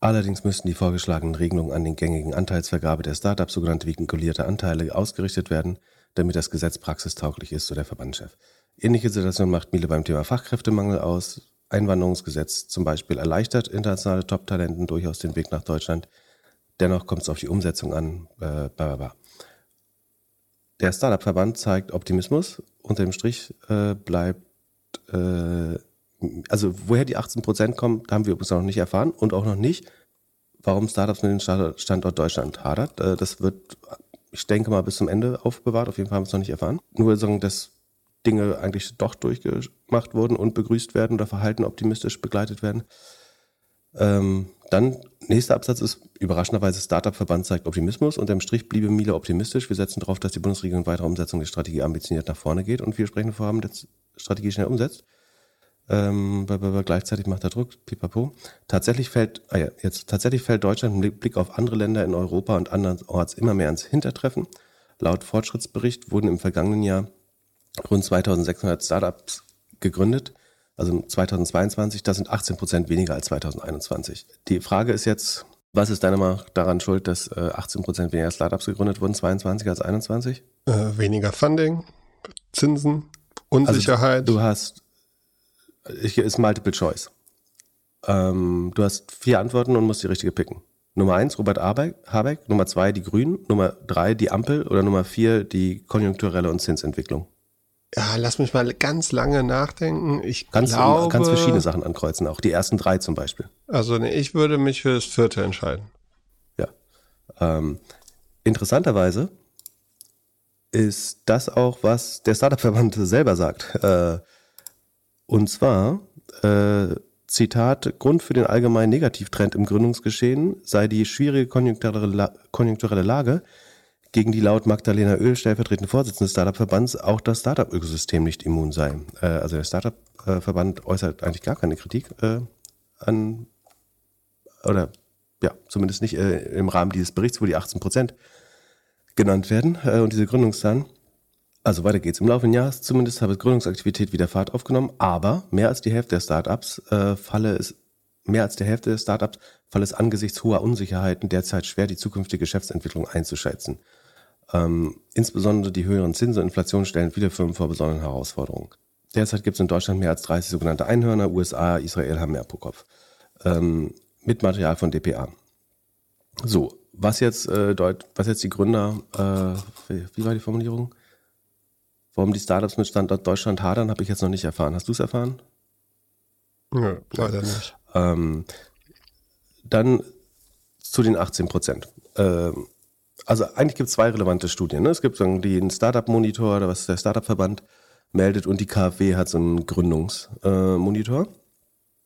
Allerdings müssten die vorgeschlagenen Regelungen an den gängigen Anteilsvergabe der Startups, sogenannte vinkulierte Anteile, ausgerichtet werden, damit das Gesetz praxistauglich ist, so der Verbandschef. Ähnliche Situation macht Miele beim Thema Fachkräftemangel aus. Einwanderungsgesetz zum Beispiel erleichtert internationale Top-Talenten durchaus den Weg nach Deutschland. Dennoch kommt es auf die Umsetzung an. Äh, bla bla. Der Startup-Verband zeigt Optimismus. Unter dem Strich äh, bleibt äh, also woher die 18 Prozent kommen, haben wir übrigens noch nicht erfahren und auch noch nicht, warum Startups mit dem Standort Deutschland hadert. Äh, das wird, ich denke mal, bis zum Ende aufbewahrt. Auf jeden Fall haben wir es noch nicht erfahren. Nur sagen, dass Dinge eigentlich doch durchgemacht wurden und begrüßt werden oder Verhalten optimistisch begleitet werden. Ähm, dann, nächster Absatz ist, überraschenderweise, Startup-Verband zeigt Optimismus. Unter dem Strich bliebe Miele optimistisch. Wir setzen darauf, dass die Bundesregierung weitere Umsetzung der Strategie ambitioniert nach vorne geht und wir sprechen Vorhaben der Strategie schnell umsetzt. Ähm, gleichzeitig macht er Druck, pipapo. Tatsächlich fällt, ah ja, jetzt, tatsächlich fällt Deutschland im Blick auf andere Länder in Europa und andernorts immer mehr ans Hintertreffen. Laut Fortschrittsbericht wurden im vergangenen Jahr rund 2600 Startups gegründet. Also 2022, das sind 18 Prozent weniger als 2021. Die Frage ist jetzt, was ist deiner Meinung daran schuld, dass 18 äh, Prozent weniger Startups gegründet wurden, 22 als 21? Äh, weniger Funding, Zinsen, Unsicherheit. Also du hast ich, ist Multiple Choice. Ähm, du hast vier Antworten und musst die richtige picken. Nummer eins, Robert Habeck. Nummer zwei, die Grünen. Nummer drei, die Ampel. Oder Nummer vier, die konjunkturelle und Zinsentwicklung. Ja, lass mich mal ganz lange nachdenken. Ich kannst, glaube, kannst verschiedene Sachen ankreuzen, auch die ersten drei zum Beispiel. Also nee, ich würde mich für das vierte entscheiden. Ja. Ähm, interessanterweise ist das auch, was der Startup-Verband selber sagt. Äh, und zwar, äh, Zitat, Grund für den allgemeinen Negativtrend im Gründungsgeschehen sei die schwierige konjunkturelle, konjunkturelle Lage, gegen die laut Magdalena Öl, stellvertretende Vorsitzende des Startup-Verbands, auch das Startup-Ökosystem nicht immun sei. Äh, also der Startup-Verband äußert eigentlich gar keine Kritik äh, an, oder ja, zumindest nicht äh, im Rahmen dieses Berichts, wo die 18 Prozent genannt werden äh, und diese Gründungszahlen. Also weiter geht's. Im Laufe des Jahres zumindest habe Gründungsaktivität wieder Fahrt aufgenommen, aber mehr als die Hälfte der Startups äh, falle es mehr als der Hälfte der Startups falle es angesichts hoher Unsicherheiten derzeit schwer, die zukünftige Geschäftsentwicklung einzuschätzen. Ähm, insbesondere die höheren Zinsen und Inflation stellen viele Firmen vor besonderen Herausforderungen. Derzeit gibt es in Deutschland mehr als 30 sogenannte Einhörner. USA, Israel haben mehr pro Kopf. Ähm, mit Material von DPA. So, was jetzt, äh, deut was jetzt die Gründer, äh, wie war die Formulierung? Warum die Startups mit Standort Deutschland hadern, habe ich jetzt noch nicht erfahren. Hast du es erfahren? Ja, leider nicht. Ähm, dann zu den 18 Prozent. Ähm, also eigentlich gibt es zwei relevante Studien. Ne? Es gibt so den Startup-Monitor, oder was der Startup-Verband meldet, und die KfW hat so einen Gründungsmonitor. Äh,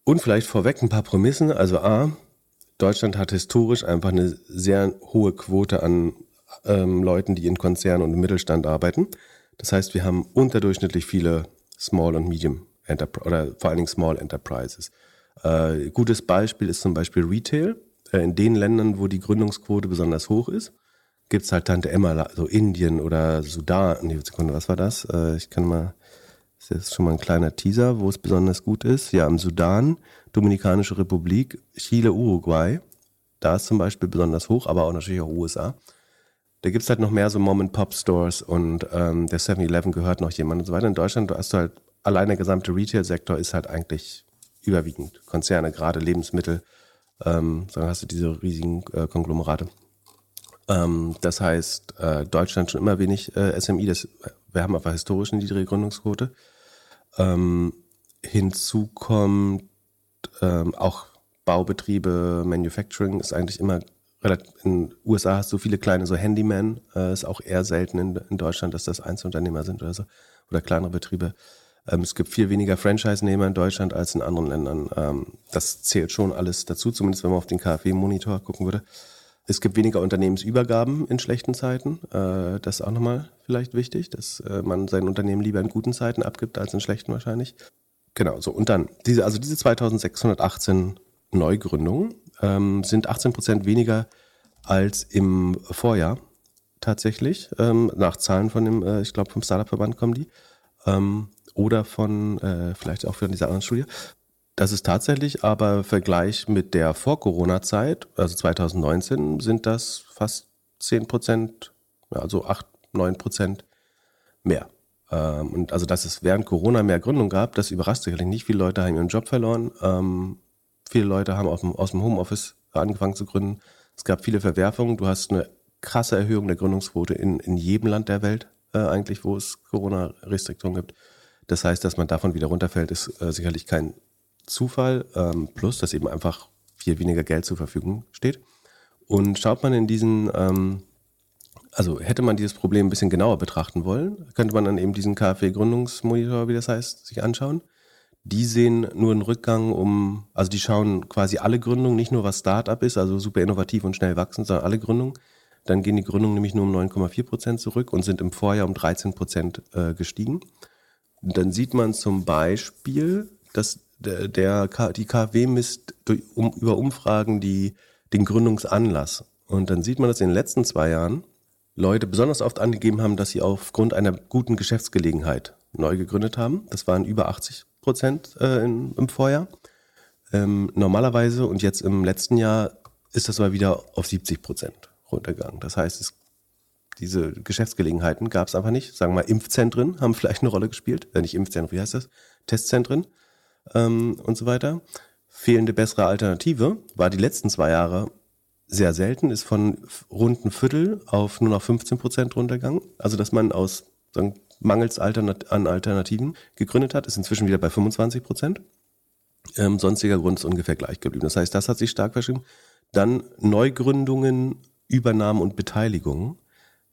und vielleicht vorweg ein paar Prämissen. Also A, Deutschland hat historisch einfach eine sehr hohe Quote an ähm, Leuten, die in Konzernen und im Mittelstand arbeiten. Das heißt, wir haben unterdurchschnittlich viele Small und Medium Enterprise oder vor allen Dingen Small Enterprises. Äh, gutes Beispiel ist zum Beispiel Retail. Äh, in den Ländern, wo die Gründungsquote besonders hoch ist, gibt's halt Tante Emma, so Indien oder Sudan. Nee, Sekunde, was war das? Äh, ich kann mal, das ist schon mal ein kleiner Teaser, wo es besonders gut ist. Ja, im Sudan, Dominikanische Republik, Chile, Uruguay. Da ist zum Beispiel besonders hoch, aber auch natürlich auch USA. Da gibt's halt noch mehr so Mom-and-Pop-Stores und ähm, der 7-Eleven gehört noch jemand und so weiter. In Deutschland hast du halt, allein der gesamte Retail-Sektor ist halt eigentlich überwiegend Konzerne, gerade Lebensmittel, ähm, dann hast du diese riesigen äh, Konglomerate. Ähm, das heißt, äh, Deutschland schon immer wenig äh, SMI, das, wir haben einfach historisch eine niedrige Gründungsquote. Ähm, hinzu kommt ähm, auch Baubetriebe, Manufacturing ist eigentlich immer in den USA hast du viele kleine so Handyman, äh, ist auch eher selten in, in Deutschland, dass das Einzelunternehmer sind oder so, oder kleinere Betriebe. Ähm, es gibt viel weniger Franchise-Nehmer in Deutschland als in anderen Ländern. Ähm, das zählt schon alles dazu, zumindest wenn man auf den KfW-Monitor gucken würde. Es gibt weniger Unternehmensübergaben in schlechten Zeiten. Äh, das ist auch nochmal vielleicht wichtig, dass äh, man sein Unternehmen lieber in guten Zeiten abgibt als in schlechten wahrscheinlich. Genau, so. Und dann, diese, also diese 2618 Neugründungen ähm, sind 18 Prozent weniger als im Vorjahr tatsächlich. Ähm, nach Zahlen von dem, äh, ich glaube, vom Startup-Verband kommen die. Ähm, oder von, äh, vielleicht auch von dieser anderen Studie. Das ist tatsächlich aber Vergleich mit der Vor-Corona-Zeit, also 2019, sind das fast 10 Prozent, also 8, 9 Prozent mehr. Ähm, und also, dass es während Corona mehr Gründung gab, das überrascht sicherlich nicht. Viele Leute haben ihren Job verloren. Viele Leute haben aus dem, aus dem Homeoffice angefangen zu gründen. Es gab viele Verwerfungen. Du hast eine krasse Erhöhung der Gründungsquote in, in jedem Land der Welt, äh, eigentlich, wo es Corona-Restriktionen gibt. Das heißt, dass man davon wieder runterfällt, ist äh, sicherlich kein Zufall. Ähm, plus, dass eben einfach viel weniger Geld zur Verfügung steht. Und schaut man in diesen, ähm, also hätte man dieses Problem ein bisschen genauer betrachten wollen, könnte man dann eben diesen KfW-Gründungsmonitor, wie das heißt, sich anschauen. Die sehen nur einen Rückgang um, also die schauen quasi alle Gründungen, nicht nur was Startup ist, also super innovativ und schnell wachsen, sondern alle Gründungen. Dann gehen die Gründungen nämlich nur um 9,4 Prozent zurück und sind im Vorjahr um 13 Prozent äh, gestiegen. Und dann sieht man zum Beispiel, dass der, der die KfW misst durch, um, über Umfragen die, den Gründungsanlass. Und dann sieht man, dass in den letzten zwei Jahren Leute besonders oft angegeben haben, dass sie aufgrund einer guten Geschäftsgelegenheit neu gegründet haben. Das waren über 80 Prozent äh, in, im Vorjahr. Ähm, normalerweise und jetzt im letzten Jahr ist das aber wieder auf 70 Prozent runtergegangen. Das heißt, es diese Geschäftsgelegenheiten gab es einfach nicht. Sagen wir mal, Impfzentren haben vielleicht eine Rolle gespielt. Äh, nicht Impfzentren, wie heißt das? Testzentren ähm, und so weiter. Fehlende bessere Alternative war die letzten zwei Jahre sehr selten, ist von rund ein Viertel auf nur noch 15 Prozent runtergegangen. Also dass man aus sagen, mangels Alternat an Alternativen gegründet hat, ist inzwischen wieder bei 25 Prozent. Ähm, sonstiger Grund ist ungefähr gleich geblieben. Das heißt, das hat sich stark verschoben. Dann Neugründungen, Übernahmen und Beteiligungen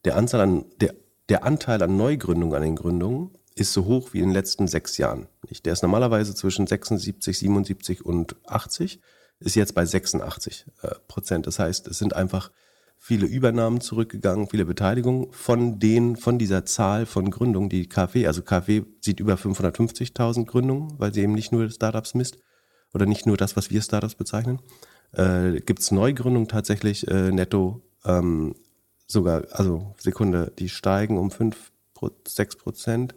der, Anzahl an, der, der Anteil an Neugründungen an den Gründungen ist so hoch wie in den letzten sechs Jahren. Der ist normalerweise zwischen 76, 77 und 80, ist jetzt bei 86 äh, Prozent. Das heißt, es sind einfach viele Übernahmen zurückgegangen, viele Beteiligungen von den, von dieser Zahl von Gründungen, die KfW, also KfW sieht über 550.000 Gründungen, weil sie eben nicht nur Startups misst oder nicht nur das, was wir Startups bezeichnen. Äh, Gibt es Neugründungen tatsächlich äh, netto ähm, sogar, also Sekunde, die steigen um 5, 6 Prozent.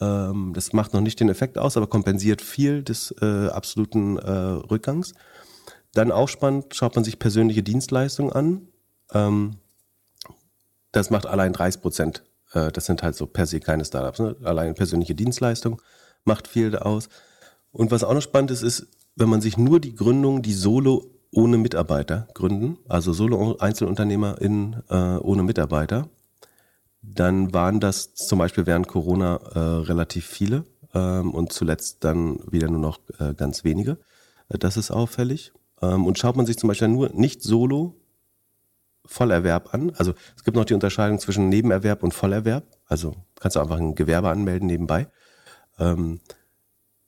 Ähm, das macht noch nicht den Effekt aus, aber kompensiert viel des äh, absoluten äh, Rückgangs. Dann auch spannend, schaut man sich persönliche Dienstleistungen an. Ähm, das macht allein 30 Prozent. Äh, das sind halt so per se keine Startups. Ne? Allein persönliche Dienstleistung macht viel aus. Und was auch noch spannend ist, ist, wenn man sich nur die Gründung, die Solo ohne Mitarbeiter gründen, also Solo-EinzelunternehmerInnen äh, ohne Mitarbeiter, dann waren das zum Beispiel während Corona äh, relativ viele ähm, und zuletzt dann wieder nur noch äh, ganz wenige. Äh, das ist auffällig. Ähm, und schaut man sich zum Beispiel nur nicht Solo Vollerwerb an, also es gibt noch die Unterscheidung zwischen Nebenerwerb und Vollerwerb, also kannst du einfach ein Gewerbe anmelden nebenbei. Ähm,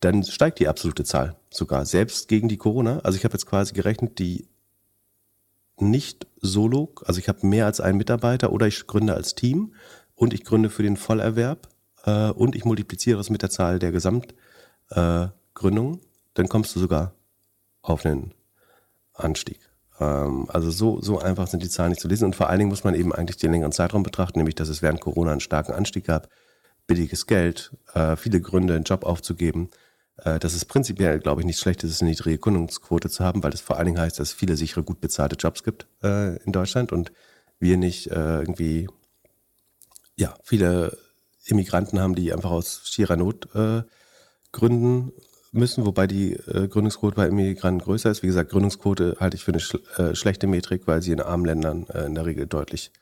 dann steigt die absolute Zahl sogar, selbst gegen die Corona. Also ich habe jetzt quasi gerechnet, die nicht solo, also ich habe mehr als einen Mitarbeiter oder ich gründe als Team und ich gründe für den Vollerwerb äh, und ich multipliziere es mit der Zahl der Gesamtgründungen, äh, dann kommst du sogar auf einen Anstieg. Ähm, also so, so einfach sind die Zahlen nicht zu lesen. Und vor allen Dingen muss man eben eigentlich den längeren Zeitraum betrachten, nämlich dass es während Corona einen starken Anstieg gab, billiges Geld, äh, viele Gründe, einen Job aufzugeben. Äh, dass es prinzipiell, glaube ich, nicht schlecht ist, eine niedrige Gründungsquote zu haben, weil das vor allen Dingen heißt, dass es viele sichere, gut bezahlte Jobs gibt äh, in Deutschland und wir nicht irgendwie, ja, viele Immigranten haben, die einfach aus schierer Not gründen müssen, wobei die äh, Gründungsquote bei Immigranten größer ist. Wie gesagt, Gründungsquote halte ich für eine sch äh, schlechte Metrik, weil sie in armen Ländern äh, in der Regel deutlich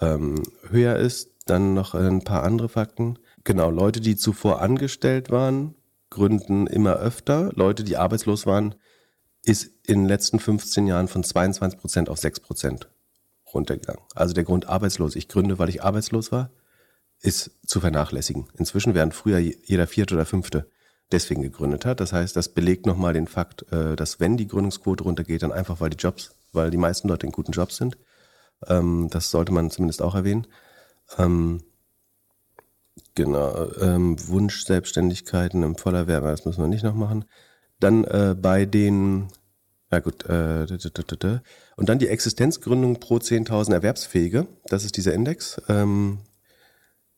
ähm, höher ist. Dann noch ein paar andere Fakten. Genau, Leute, die zuvor angestellt waren, Gründen immer öfter. Leute, die arbeitslos waren, ist in den letzten 15 Jahren von 22 Prozent auf 6 Prozent runtergegangen. Also der Grund arbeitslos. Ich gründe, weil ich arbeitslos war, ist zu vernachlässigen. Inzwischen während früher jeder vierte oder fünfte deswegen gegründet hat. Das heißt, das belegt nochmal den Fakt, äh, dass wenn die Gründungsquote runtergeht, dann einfach weil die Jobs, weil die meisten Leute in guten Jobs sind. Ähm, das sollte man zumindest auch erwähnen. Ähm, Genau, ähm, Wunsch-Selbstständigkeiten im Vollerwerb, das müssen wir nicht noch machen. Dann äh, bei den, ja gut, äh, und dann die Existenzgründung pro 10.000 Erwerbsfähige, das ist dieser Index.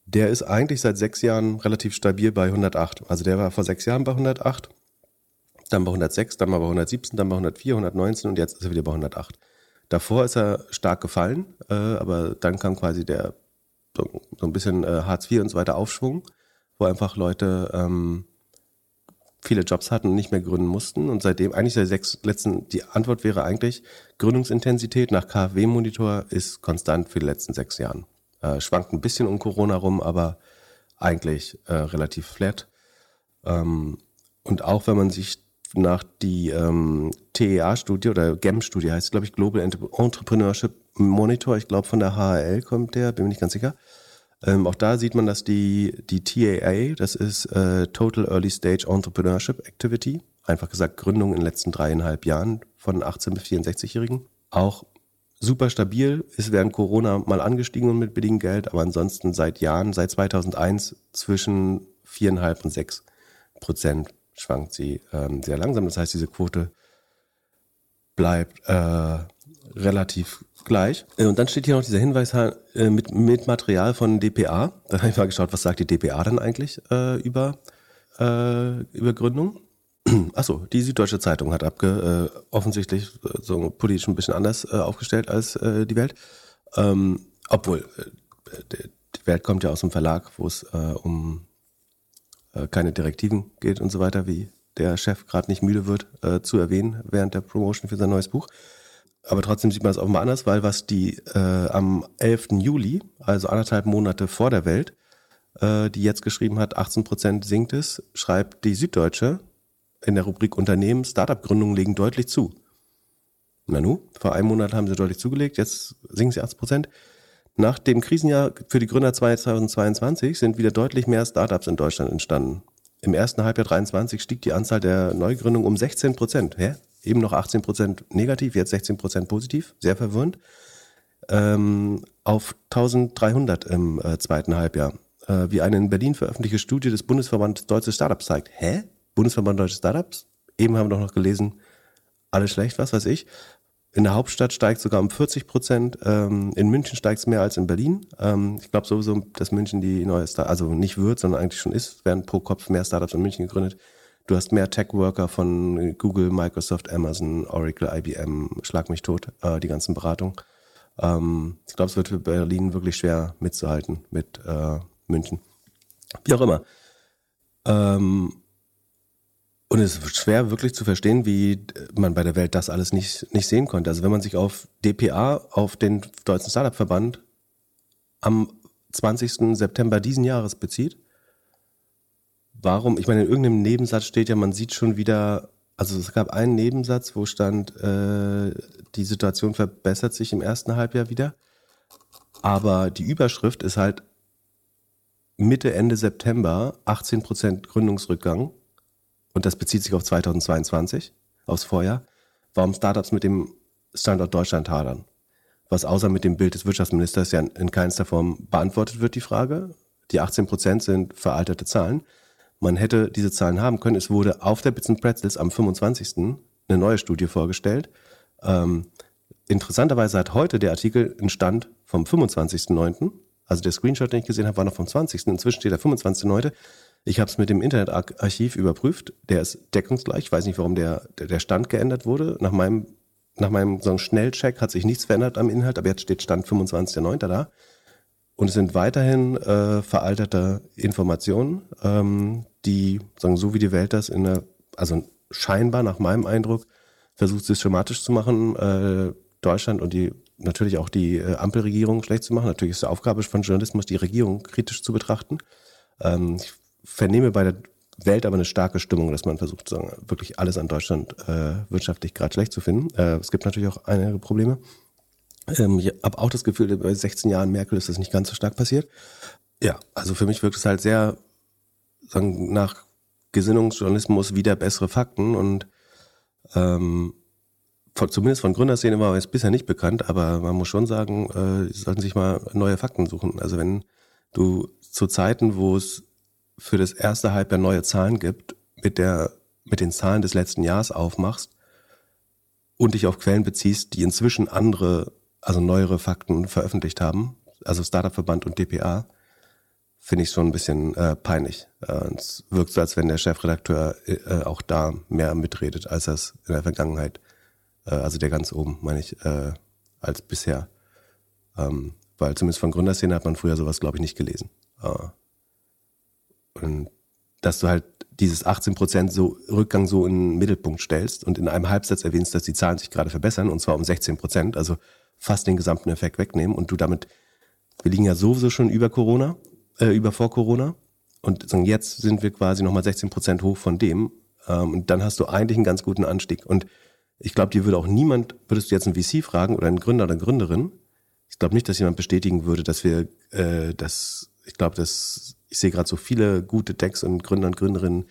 Der ist eigentlich seit sechs Jahren relativ stabil bei 108. Also der war vor sechs Jahren bei 108, dann bei 106, dann mal bei 117, dann bei 104, 119 und jetzt ist er wieder bei 108. Davor ist er stark gefallen, äh, aber dann kam quasi der so, so ein bisschen äh, Hartz IV und so weiter Aufschwung, wo einfach Leute ähm, viele Jobs hatten und nicht mehr gründen mussten. Und seitdem, eigentlich der sechs letzten, die Antwort wäre eigentlich, Gründungsintensität nach KfW-Monitor ist konstant für die letzten sechs Jahren. Äh, schwankt ein bisschen um Corona rum, aber eigentlich äh, relativ flat. Ähm, und auch wenn man sich nach die ähm, TEA-Studie oder GEM-Studie heißt, glaube ich, Global Entrepreneurship Monitor, ich glaube von der HRL kommt der, bin mir nicht ganz sicher. Ähm, auch da sieht man, dass die, die TAA, das ist äh, Total Early Stage Entrepreneurship Activity, einfach gesagt Gründung in den letzten dreieinhalb Jahren von 18 bis 64-Jährigen, auch super stabil, ist während Corona mal angestiegen und mit billigem Geld, aber ansonsten seit Jahren, seit 2001 zwischen viereinhalb und sechs Prozent schwankt sie ähm, sehr langsam. Das heißt, diese Quote bleibt äh, relativ gleich. Äh, und dann steht hier noch dieser Hinweis äh, mit, mit Material von DPA. Da habe ich mal geschaut, was sagt die DPA dann eigentlich äh, über, äh, über Gründung. Achso, die Süddeutsche Zeitung hat abge, äh, offensichtlich äh, so politisch ein bisschen anders äh, aufgestellt als äh, die Welt. Ähm, obwohl, äh, die Welt kommt ja aus dem Verlag, wo es äh, um keine Direktiven geht und so weiter, wie der Chef gerade nicht müde wird zu erwähnen während der Promotion für sein neues Buch. Aber trotzdem sieht man es mal anders, weil was die am 11. Juli, also anderthalb Monate vor der Welt, die jetzt geschrieben hat, 18 Prozent sinkt es, schreibt die Süddeutsche in der Rubrik Unternehmen, Startup-Gründungen legen deutlich zu. Nanu, vor einem Monat haben sie deutlich zugelegt, jetzt sinken sie 18 Prozent. Nach dem Krisenjahr für die Gründer 2022 sind wieder deutlich mehr Startups in Deutschland entstanden. Im ersten Halbjahr 23 stieg die Anzahl der Neugründungen um 16 Prozent. Hä? Eben noch 18 Prozent negativ, jetzt 16 Prozent positiv. Sehr verwirrend. Ähm, auf 1300 im äh, zweiten Halbjahr. Äh, wie eine in Berlin veröffentlichte Studie des Bundesverbandes Deutsche Startups zeigt. Hä? Bundesverband Deutsche Startups? Eben haben wir doch noch gelesen, alles schlecht, was weiß ich. In der Hauptstadt steigt sogar um 40 Prozent. Ähm, in München steigt es mehr als in Berlin. Ähm, ich glaube sowieso, dass München die neue Star also nicht wird, sondern eigentlich schon ist, werden pro Kopf mehr Startups in München gegründet. Du hast mehr Tech-Worker von Google, Microsoft, Amazon, Oracle, IBM, schlag mich tot, äh, die ganzen Beratungen. Ähm, ich glaube, es wird für Berlin wirklich schwer mitzuhalten mit äh, München. Wie auch immer. Ähm, und es ist schwer wirklich zu verstehen, wie man bei der Welt das alles nicht, nicht sehen konnte. Also wenn man sich auf DPA, auf den Deutschen Startup-Verband am 20. September diesen Jahres bezieht, warum, ich meine, in irgendeinem Nebensatz steht ja, man sieht schon wieder, also es gab einen Nebensatz, wo stand, äh, die Situation verbessert sich im ersten Halbjahr wieder. Aber die Überschrift ist halt Mitte, Ende September 18% Gründungsrückgang und das bezieht sich auf 2022, aufs Vorjahr, warum Startups mit dem Standort Deutschland hadern. Was außer mit dem Bild des Wirtschaftsministers ja in keinster Form beantwortet wird, die Frage. Die 18 Prozent sind veraltete Zahlen. Man hätte diese Zahlen haben können. Es wurde auf der Bits Pretzels am 25. eine neue Studie vorgestellt. Ähm, interessanterweise hat heute der Artikel einen Stand vom 25.09. Also der Screenshot, den ich gesehen habe, war noch vom 20. Inzwischen steht der 25.09. Ich habe es mit dem Internetarchiv überprüft. Der ist deckungsgleich. Ich weiß nicht, warum der, der Stand geändert wurde. Nach meinem, nach meinem so Schnellcheck hat sich nichts verändert am Inhalt, aber jetzt steht Stand 25.09. da. Und es sind weiterhin äh, veralterte Informationen, ähm, die, sagen, so wie die Welt das in der, also scheinbar nach meinem Eindruck, versucht systematisch zu machen, äh, Deutschland und die natürlich auch die äh, Ampelregierung schlecht zu machen. Natürlich ist die Aufgabe von Journalismus, die Regierung kritisch zu betrachten. Ähm, ich vernehme bei der Welt aber eine starke Stimmung, dass man versucht, sagen, wirklich alles an Deutschland äh, wirtschaftlich gerade schlecht zu finden. Äh, es gibt natürlich auch einige Probleme. Ähm, ich habe auch das Gefühl, bei 16 Jahren Merkel ist das nicht ganz so stark passiert. Ja, also für mich wirkt es halt sehr sagen, nach Gesinnungsjournalismus wieder bessere Fakten und ähm, von, zumindest von Gründerszene war es bisher nicht bekannt, aber man muss schon sagen, äh, sie sollten sich mal neue Fakten suchen. Also wenn du zu Zeiten, wo es für das erste Halbjahr neue Zahlen gibt, mit der, mit den Zahlen des letzten Jahres aufmachst und dich auf Quellen beziehst, die inzwischen andere, also neuere Fakten veröffentlicht haben, also Startup-Verband und DPA, finde ich schon ein bisschen äh, peinlich. Äh, es wirkt so, als wenn der Chefredakteur äh, auch da mehr mitredet, als es in der Vergangenheit, äh, also der ganz oben, meine ich, äh, als bisher. Ähm, weil zumindest von Gründerszene hat man früher sowas, glaube ich, nicht gelesen. Und dass du halt dieses 18 Prozent so Rückgang so in den Mittelpunkt stellst und in einem Halbsatz erwähnst, dass die Zahlen sich gerade verbessern und zwar um 16 Prozent, also fast den gesamten Effekt wegnehmen. Und du damit, wir liegen ja sowieso schon über Corona, äh, über vor Corona. Und jetzt sind wir quasi nochmal 16 Prozent hoch von dem. Ähm, und dann hast du eigentlich einen ganz guten Anstieg. Und ich glaube, dir würde auch niemand, würdest du jetzt einen VC fragen oder einen Gründer oder eine Gründerin, ich glaube nicht, dass jemand bestätigen würde, dass wir äh, das, ich glaube, dass ich sehe gerade so viele gute Decks und Gründer und Gründerinnen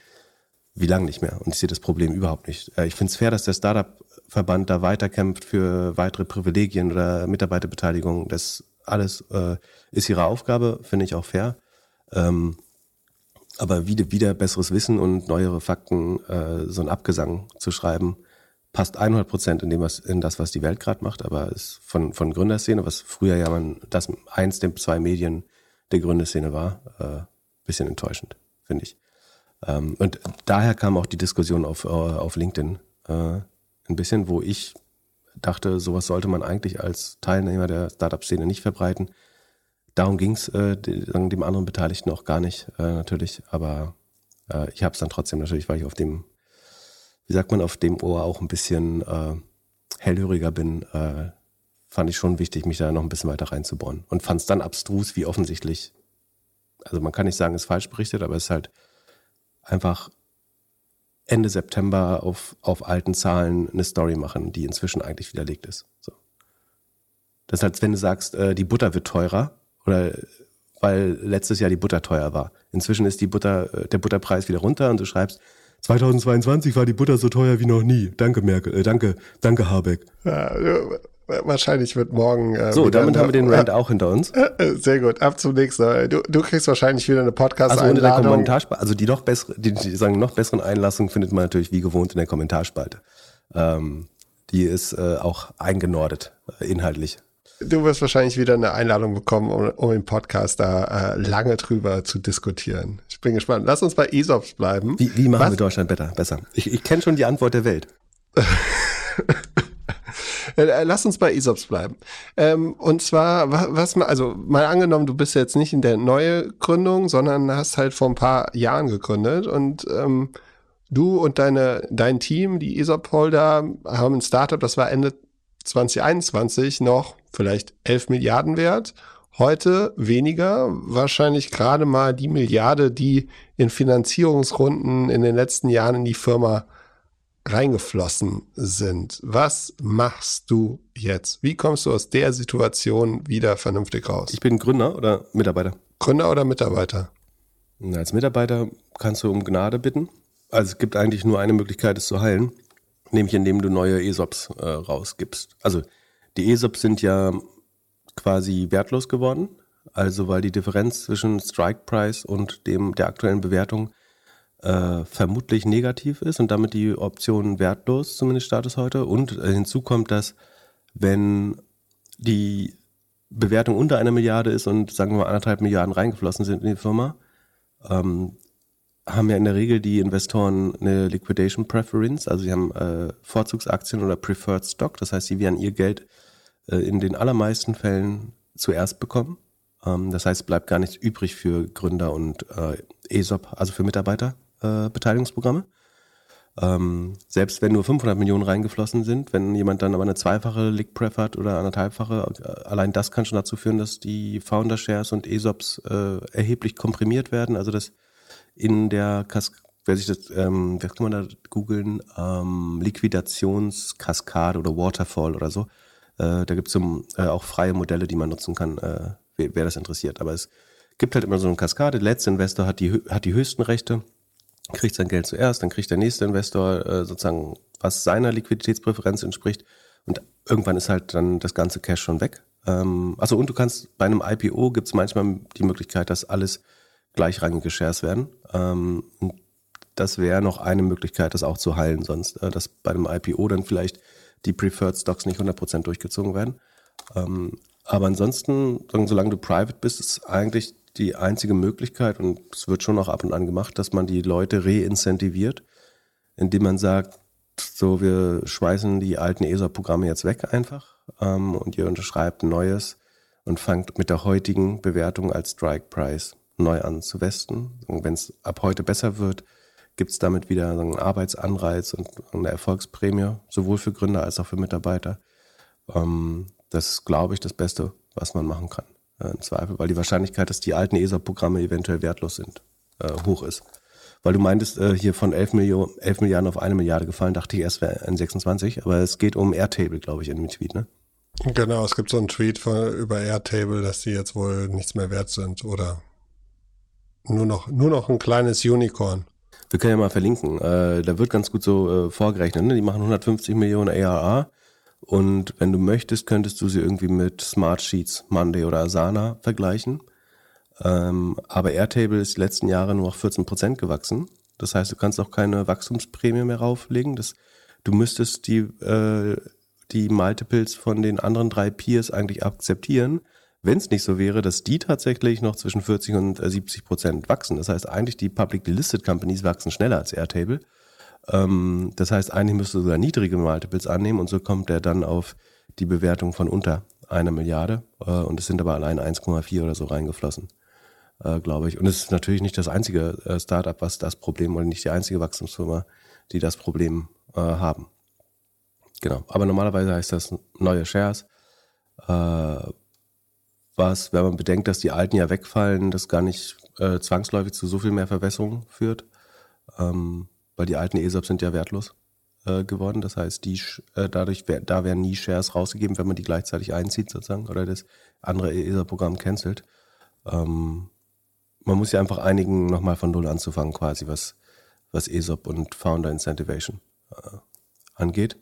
wie lange nicht mehr. Und ich sehe das Problem überhaupt nicht. Äh, ich finde es fair, dass der Startup-Verband da weiterkämpft für weitere Privilegien oder Mitarbeiterbeteiligung. Das alles äh, ist ihre Aufgabe, finde ich auch fair. Ähm, aber wieder, wieder besseres Wissen und neuere Fakten, äh, so ein Abgesang zu schreiben, passt 100 Prozent in, dem, was, in das, was die Welt gerade macht, aber ist von, von Gründerszene, was früher ja man, das eins der zwei Medien der Gründerszene war, äh, bisschen enttäuschend, finde ich. Ähm, und daher kam auch die Diskussion auf, äh, auf LinkedIn äh, ein bisschen, wo ich dachte, sowas sollte man eigentlich als Teilnehmer der Startup-Szene nicht verbreiten. Darum ging es äh, dem anderen Beteiligten auch gar nicht, äh, natürlich. Aber äh, ich habe es dann trotzdem natürlich, weil ich auf dem, wie sagt man, auf dem Ohr auch ein bisschen äh, hellhöriger bin, äh, fand ich schon wichtig, mich da noch ein bisschen weiter reinzubohren. Und fand es dann abstrus, wie offensichtlich, also man kann nicht sagen, es ist falsch berichtet, aber es ist halt einfach Ende September auf, auf alten Zahlen eine Story machen, die inzwischen eigentlich widerlegt ist. So. Das ist, als wenn du sagst, äh, die Butter wird teurer oder weil letztes Jahr die Butter teuer war. Inzwischen ist die Butter, äh, der Butterpreis wieder runter und du schreibst, 2022 war die Butter so teuer wie noch nie. Danke Merkel, äh, danke, danke Habeck. Ja, Wahrscheinlich wird morgen. Äh, so, damit haben wir den Rant äh, auch hinter uns. Äh, sehr gut. Ab zum nächsten Mal. Du, du kriegst wahrscheinlich wieder eine Podcast-Einladung. Also, Kommentarspalte, also die noch bessere, die, die sagen noch besseren Einlassungen findet man natürlich wie gewohnt in der Kommentarspalte. Ähm, die ist äh, auch eingenordet, äh, inhaltlich. Du wirst wahrscheinlich wieder eine Einladung bekommen, um, um im Podcast da äh, lange drüber zu diskutieren. Ich bin gespannt. Lass uns bei ESOPs bleiben. Wie, wie machen Was? wir Deutschland besser? besser? Ich, ich kenne schon die Antwort der Welt. Äh, lass uns bei ESOPs bleiben. Ähm, und zwar, was, also mal angenommen, du bist jetzt nicht in der neue Gründung, sondern hast halt vor ein paar Jahren gegründet und ähm, du und deine, dein Team, die ESOP-Holder, haben ein Startup, das war Ende 2021 noch vielleicht 11 Milliarden wert. Heute weniger, wahrscheinlich gerade mal die Milliarde, die in Finanzierungsrunden in den letzten Jahren in die Firma reingeflossen sind. Was machst du jetzt? Wie kommst du aus der Situation wieder vernünftig raus? Ich bin Gründer oder Mitarbeiter? Gründer oder Mitarbeiter? Als Mitarbeiter kannst du um Gnade bitten. Also es gibt eigentlich nur eine Möglichkeit, es zu heilen, nämlich indem du neue ESOPs äh, rausgibst. Also die ESOPs sind ja quasi wertlos geworden, also weil die Differenz zwischen Strike Price und dem der aktuellen Bewertung äh, vermutlich negativ ist und damit die Option wertlos, zumindest Status heute. Und äh, hinzu kommt, dass wenn die Bewertung unter einer Milliarde ist und sagen wir mal anderthalb Milliarden reingeflossen sind in die Firma, ähm, haben ja in der Regel die Investoren eine Liquidation Preference, also sie haben äh, Vorzugsaktien oder Preferred Stock, das heißt, sie werden ihr Geld äh, in den allermeisten Fällen zuerst bekommen. Ähm, das heißt, bleibt gar nichts übrig für Gründer und äh, ESOP, also für Mitarbeiterbeteiligungsprogramme. Ähm, selbst wenn nur 500 Millionen reingeflossen sind, wenn jemand dann aber eine zweifache Lick Pref hat oder anderthalbfache, äh, allein das kann schon dazu führen, dass die Founder Shares und ESOPs äh, erheblich komprimiert werden. Also dass in der Kas wer sich das, ähm, wer kann man da googeln, ähm, Liquidationskaskade oder Waterfall oder so. Äh, da gibt es äh, auch freie Modelle, die man nutzen kann, äh, wer, wer das interessiert. Aber es gibt halt immer so eine Kaskade. Der letzte Investor hat die, hat die höchsten Rechte, kriegt sein Geld zuerst, dann kriegt der nächste Investor äh, sozusagen, was seiner Liquiditätspräferenz entspricht. Und irgendwann ist halt dann das ganze Cash schon weg. Ähm, also und du kannst bei einem IPO gibt es manchmal die Möglichkeit, dass alles gleichrangige Shares werden. Ähm, das wäre noch eine Möglichkeit, das auch zu heilen, sonst, äh, dass bei einem IPO dann vielleicht die Preferred Stocks nicht 100% durchgezogen werden. Ähm, aber ansonsten, solange du private bist, ist eigentlich die einzige Möglichkeit, und es wird schon auch ab und an gemacht, dass man die Leute reincentiviert, indem man sagt, so, wir schmeißen die alten ESA-Programme jetzt weg einfach ähm, und ihr unterschreibt ein neues und fangt mit der heutigen Bewertung als Strike Price neu an zu westen. Wenn es ab heute besser wird, gibt es damit wieder einen Arbeitsanreiz und eine Erfolgsprämie, sowohl für Gründer als auch für Mitarbeiter. Ähm, das ist, glaube ich, das Beste, was man machen kann. Äh, Im Zweifel, weil die Wahrscheinlichkeit, dass die alten ESA-Programme eventuell wertlos sind, äh, hoch ist. Weil du meintest, äh, hier von 11, Millionen, 11 Milliarden auf eine Milliarde gefallen, dachte ich erst wäre ein 26, aber es geht um Airtable, glaube ich, in dem Tweet, ne? Genau, es gibt so einen Tweet von, über Airtable, dass die jetzt wohl nichts mehr wert sind oder nur noch, nur noch ein kleines Unicorn. Wir können ja mal verlinken. Äh, da wird ganz gut so äh, vorgerechnet. Ne? Die machen 150 Millionen ARA. Und wenn du möchtest, könntest du sie irgendwie mit Smartsheets, Monday oder Asana vergleichen. Ähm, aber Airtable ist die letzten Jahre nur noch 14 Prozent gewachsen. Das heißt, du kannst auch keine Wachstumsprämie mehr rauflegen. Das, du müsstest die, äh, die Multiples von den anderen drei Peers eigentlich akzeptieren wenn es nicht so wäre, dass die tatsächlich noch zwischen 40 und 70 äh, Prozent wachsen. Das heißt, eigentlich die publicly listed Companies wachsen schneller als Airtable. Ähm, das heißt, eigentlich müsste sogar niedrige Multiples annehmen und so kommt er dann auf die Bewertung von unter einer Milliarde. Äh, und es sind aber allein 1,4 oder so reingeflossen, äh, glaube ich. Und es ist natürlich nicht das einzige äh, Startup, was das Problem oder nicht die einzige Wachstumsfirma, die das Problem äh, haben. Genau. Aber normalerweise heißt das neue Shares. Äh, was, wenn man bedenkt, dass die alten ja wegfallen, das gar nicht äh, zwangsläufig zu so viel mehr Verwässerung führt, ähm, weil die alten ESOPs sind ja wertlos äh, geworden. Das heißt, die äh, dadurch wär, da werden nie Shares rausgegeben, wenn man die gleichzeitig einzieht sozusagen oder das andere ESOP-Programm cancelt. Ähm, man muss ja einfach einigen, nochmal von Null anzufangen, quasi, was, was ESOP und Founder Incentivation äh, angeht.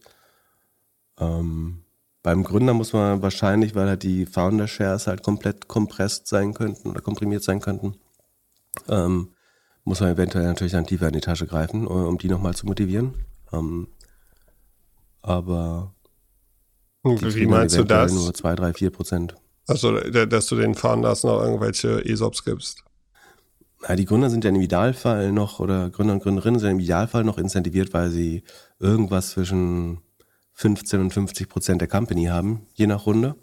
Ähm, beim Gründer muss man wahrscheinlich, weil halt die Founder Shares halt komplett kompresst sein könnten oder komprimiert sein könnten, ähm, muss man eventuell natürlich dann tiefer in die Tasche greifen, um die nochmal zu motivieren. Ähm, aber wie meinst du das? Nur zwei, drei, vier Prozent. Also, dass du den Founders noch irgendwelche ESOPs gibst? Na, die Gründer sind ja im Idealfall noch, oder Gründer und Gründerinnen sind im Idealfall noch incentiviert, weil sie irgendwas zwischen 15 und 50 Prozent der Company haben, je nach Runde.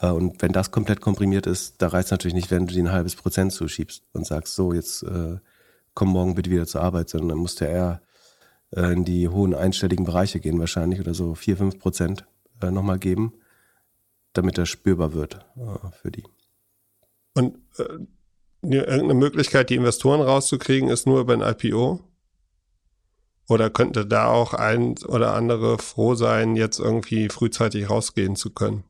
Äh, und wenn das komplett komprimiert ist, da reicht es natürlich nicht, wenn du dir ein halbes Prozent zuschiebst und sagst, so, jetzt äh, komm morgen bitte wieder zur Arbeit, sondern dann musst du eher äh, in die hohen einstelligen Bereiche gehen wahrscheinlich oder so 4, 5 Prozent äh, nochmal geben, damit das spürbar wird äh, für die. Und äh, irgendeine Möglichkeit, die Investoren rauszukriegen, ist nur über ein IPO? Oder könnte da auch ein oder andere froh sein, jetzt irgendwie frühzeitig rausgehen zu können?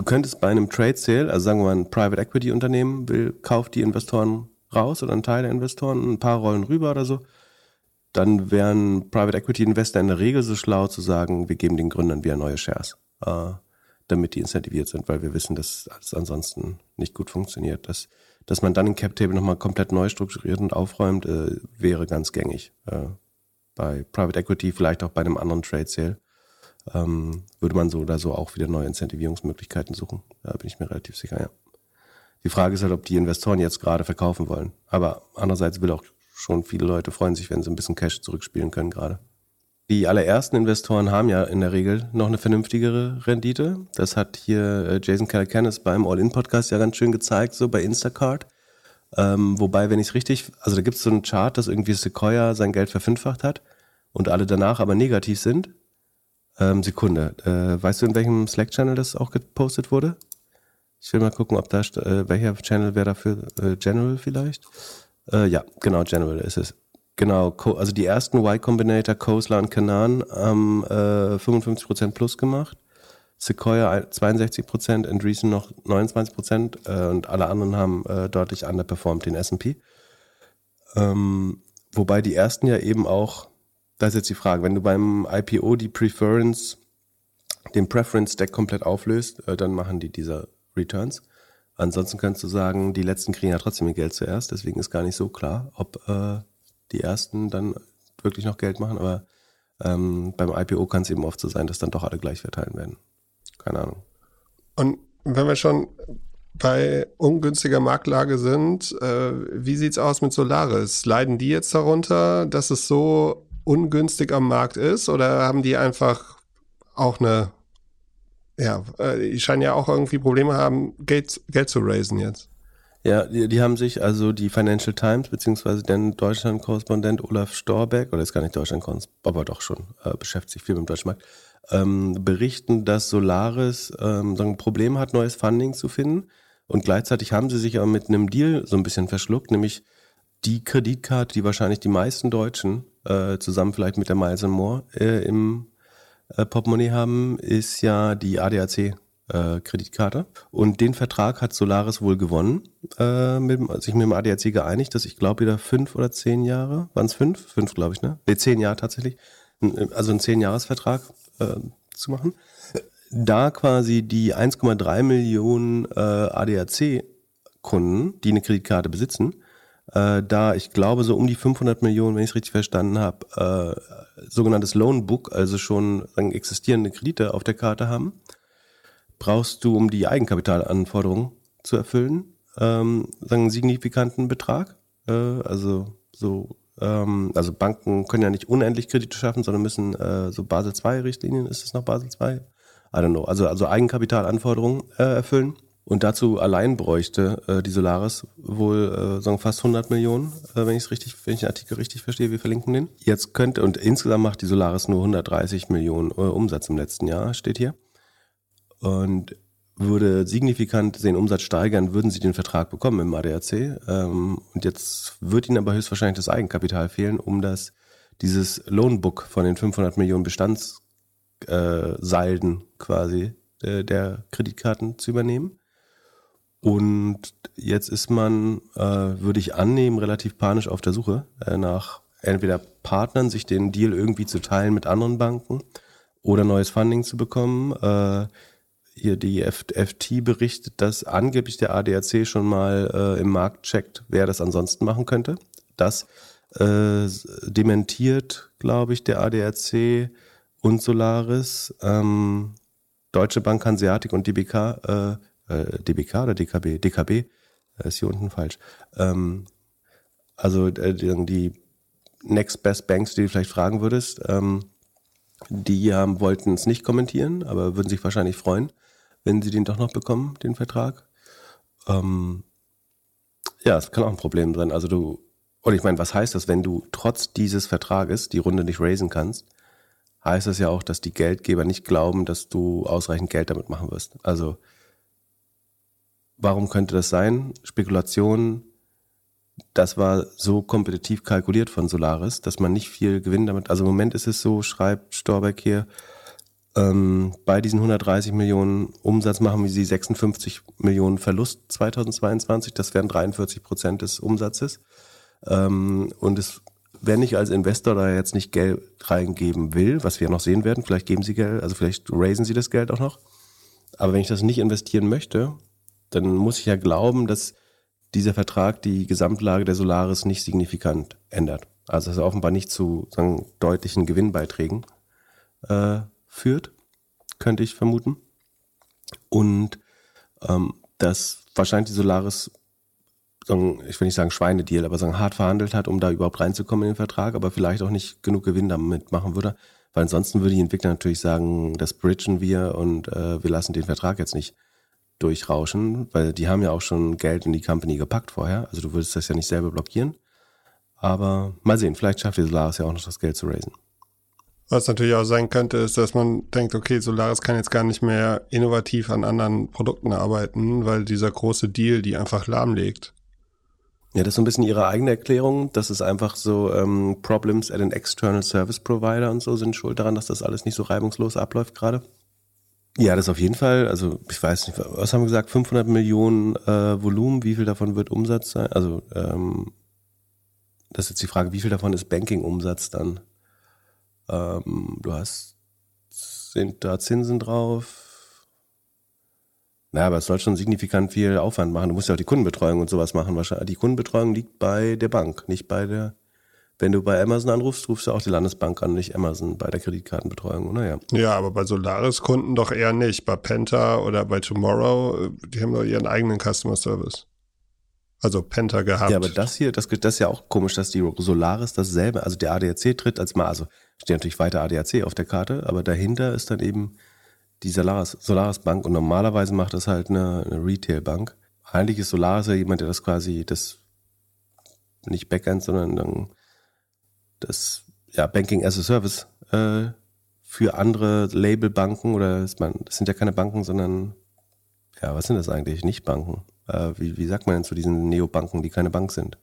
Du könntest bei einem Trade Sale, also sagen wir mal ein Private Equity Unternehmen will, kauft die Investoren raus oder ein Teil der Investoren, ein paar Rollen rüber oder so. Dann wären Private Equity Investor in der Regel so schlau zu sagen, wir geben den Gründern wieder neue Shares, äh, damit die incentiviert sind, weil wir wissen, dass alles ansonsten nicht gut funktioniert. Das, dass man dann den Cap Table nochmal komplett neu strukturiert und aufräumt, äh, wäre ganz gängig. Äh, bei Private Equity, vielleicht auch bei einem anderen Trade Sale, ähm, würde man so oder so auch wieder neue Incentivierungsmöglichkeiten suchen. Da bin ich mir relativ sicher, ja. Die Frage ist halt, ob die Investoren jetzt gerade verkaufen wollen. Aber andererseits will auch schon viele Leute freuen sich, wenn sie ein bisschen Cash zurückspielen können gerade. Die allerersten Investoren haben ja in der Regel noch eine vernünftigere Rendite. Das hat hier äh, Jason Calacanis beim All-In-Podcast ja ganz schön gezeigt, so bei Instacart. Ähm, wobei, wenn ich es richtig, also da gibt es so einen Chart, dass irgendwie Sequoia sein Geld verfünffacht hat und alle danach aber negativ sind. Ähm, Sekunde, äh, weißt du, in welchem Slack-Channel das auch gepostet wurde? Ich will mal gucken, ob da, äh, welcher Channel wäre dafür, äh, General vielleicht? Äh, ja, genau, General ist es. Genau, also die ersten Y Combinator, Kosler und Kanan haben äh, 55% plus gemacht. Sequoia 62 Prozent, Andreessen noch 29 Prozent äh, und alle anderen haben äh, deutlich underperformed den S&P. Ähm, wobei die ersten ja eben auch, da ist jetzt die Frage, wenn du beim IPO die Preference, den Preference Stack komplett auflöst, äh, dann machen die diese Returns. Ansonsten kannst du sagen, die letzten kriegen ja trotzdem ihr Geld zuerst, deswegen ist gar nicht so klar, ob äh, die ersten dann wirklich noch Geld machen, aber ähm, beim IPO kann es eben oft so sein, dass dann doch alle gleich verteilen werden keine Ahnung. Und wenn wir schon bei ungünstiger Marktlage sind, äh, wie sieht's aus mit Solaris? Leiden die jetzt darunter, dass es so ungünstig am Markt ist oder haben die einfach auch eine, ja, äh, die scheinen ja auch irgendwie Probleme haben, Geld, Geld zu raisen jetzt. Ja, die, die haben sich, also die Financial Times, beziehungsweise der Deutschland-Korrespondent Olaf Storbeck, oder ist gar nicht Deutschland-Korrespondent, aber doch schon, äh, beschäftigt sich viel mit dem deutschen Markt, ähm, berichten, dass Solaris ähm, so ein Problem hat, neues Funding zu finden. Und gleichzeitig haben sie sich aber mit einem Deal so ein bisschen verschluckt, nämlich die Kreditkarte, die wahrscheinlich die meisten Deutschen äh, zusammen vielleicht mit der Miles More äh, im äh, Portemonnaie haben, ist ja die ADAC. Äh, Kreditkarte. Und den Vertrag hat Solaris wohl gewonnen, äh, mit, sich mit dem ADAC geeinigt, dass ich glaube wieder fünf oder zehn Jahre, waren es fünf? Fünf, glaube ich, ne? Nee, zehn Jahre tatsächlich. Also ein Zehn-Jahres-Vertrag äh, zu machen. Da quasi die 1,3 Millionen äh, ADAC-Kunden, die eine Kreditkarte besitzen, äh, da ich glaube so um die 500 Millionen, wenn ich es richtig verstanden habe, äh, sogenanntes Loanbook, also schon sagen, existierende Kredite auf der Karte haben, brauchst du, um die Eigenkapitalanforderungen zu erfüllen, ähm, sagen einen signifikanten Betrag. Äh, also so ähm, also Banken können ja nicht unendlich Kredite schaffen, sondern müssen äh, so Basel II Richtlinien, ist es noch Basel II? I don't know. Also, also Eigenkapitalanforderungen äh, erfüllen. Und dazu allein bräuchte äh, die Solaris wohl äh, sagen fast 100 Millionen, äh, wenn ich es richtig, wenn ich den Artikel richtig verstehe. Wir verlinken den. Jetzt könnte und insgesamt macht die Solaris nur 130 Millionen äh, Umsatz im letzten Jahr, steht hier. Und würde signifikant den Umsatz steigern, würden sie den Vertrag bekommen im ADAC. Ähm, und jetzt wird ihnen aber höchstwahrscheinlich das Eigenkapital fehlen, um das dieses Loanbook von den 500 Millionen Bestandssalden äh, quasi äh, der Kreditkarten zu übernehmen. Und jetzt ist man, äh, würde ich annehmen, relativ panisch auf der Suche äh, nach entweder Partnern, sich den Deal irgendwie zu teilen mit anderen Banken oder neues Funding zu bekommen. Äh, hier die FT berichtet, dass angeblich der ADAC schon mal äh, im Markt checkt, wer das ansonsten machen könnte. Das äh, dementiert, glaube ich, der ADAC und Solaris. Ähm, Deutsche Bank, Hanseatic und DBK, äh, DBK oder DKB? DKB, äh, ist hier unten falsch. Ähm, also äh, die Next Best Banks, die du vielleicht fragen würdest, ähm, Die haben, wollten es nicht kommentieren, aber würden sich wahrscheinlich freuen, wenn sie den doch noch bekommen, den Vertrag. Ähm, ja, es kann auch ein Problem sein. Also du, und ich meine, was heißt das, wenn du trotz dieses Vertrages die Runde nicht raisen kannst? Heißt das ja auch, dass die Geldgeber nicht glauben, dass du ausreichend Geld damit machen wirst. Also, warum könnte das sein? Spekulationen, das war so kompetitiv kalkuliert von Solaris, dass man nicht viel Gewinn damit, also im Moment ist es so, schreibt Storbeck hier, ähm, bei diesen 130 Millionen Umsatz machen wir sie 56 Millionen Verlust 2022, das wären 43 Prozent des Umsatzes. Ähm, und es, wenn ich als Investor da jetzt nicht Geld reingeben will, was wir noch sehen werden, vielleicht geben sie Geld, also vielleicht raisen sie das Geld auch noch. Aber wenn ich das nicht investieren möchte, dann muss ich ja glauben, dass dieser Vertrag die Gesamtlage der Solaris nicht signifikant ändert. Also dass er offenbar nicht zu sagen, deutlichen Gewinnbeiträgen äh, führt, könnte ich vermuten. Und ähm, dass wahrscheinlich die Solaris, sagen, ich will nicht sagen Schweinedeal, aber sagen, hart verhandelt hat, um da überhaupt reinzukommen in den Vertrag, aber vielleicht auch nicht genug Gewinn damit machen würde. Weil ansonsten würde die Entwickler natürlich sagen, das bridgen wir und äh, wir lassen den Vertrag jetzt nicht durchrauschen, weil die haben ja auch schon Geld in die Company gepackt vorher. Also du würdest das ja nicht selber blockieren. Aber mal sehen, vielleicht schafft die Solaris ja auch noch das Geld zu raisen. Was natürlich auch sein könnte, ist, dass man denkt, okay, Solaris kann jetzt gar nicht mehr innovativ an anderen Produkten arbeiten, weil dieser große Deal die einfach lahmlegt. Ja, das ist so ein bisschen ihre eigene Erklärung. Das ist einfach so, ähm, Problems at an external service provider und so sind schuld daran, dass das alles nicht so reibungslos abläuft gerade. Ja, das auf jeden Fall. Also ich weiß nicht, was haben wir gesagt? 500 Millionen äh, Volumen. Wie viel davon wird Umsatz sein? Also ähm, das ist jetzt die Frage, wie viel davon ist Banking-Umsatz dann? Ähm, du hast, sind da Zinsen drauf? Na, aber es soll schon signifikant viel Aufwand machen. Du musst ja auch die Kundenbetreuung und sowas machen. Wahrscheinlich. Die Kundenbetreuung liegt bei der Bank, nicht bei der wenn du bei Amazon anrufst, rufst du auch die Landesbank an, nicht Amazon bei der Kreditkartenbetreuung. Naja. Ja, aber bei Solaris-Kunden doch eher nicht. Bei Penta oder bei Tomorrow, die haben doch ihren eigenen Customer Service. Also Penta gehabt. Ja, aber das hier, das, das ist ja auch komisch, dass die Solaris dasselbe, also der ADAC tritt als mal, also steht natürlich weiter ADAC auf der Karte, aber dahinter ist dann eben die Solaris, Solaris Bank und normalerweise macht das halt eine, eine Retail Bank. Eigentlich ist Solaris ja jemand, der das quasi, das nicht Backend, sondern dann das ja, Banking as a Service äh, für andere Labelbanken oder ist man, das sind ja keine Banken, sondern ja, was sind das eigentlich? Nicht Banken. Äh, wie, wie sagt man denn zu diesen Neobanken, die keine Bank sind?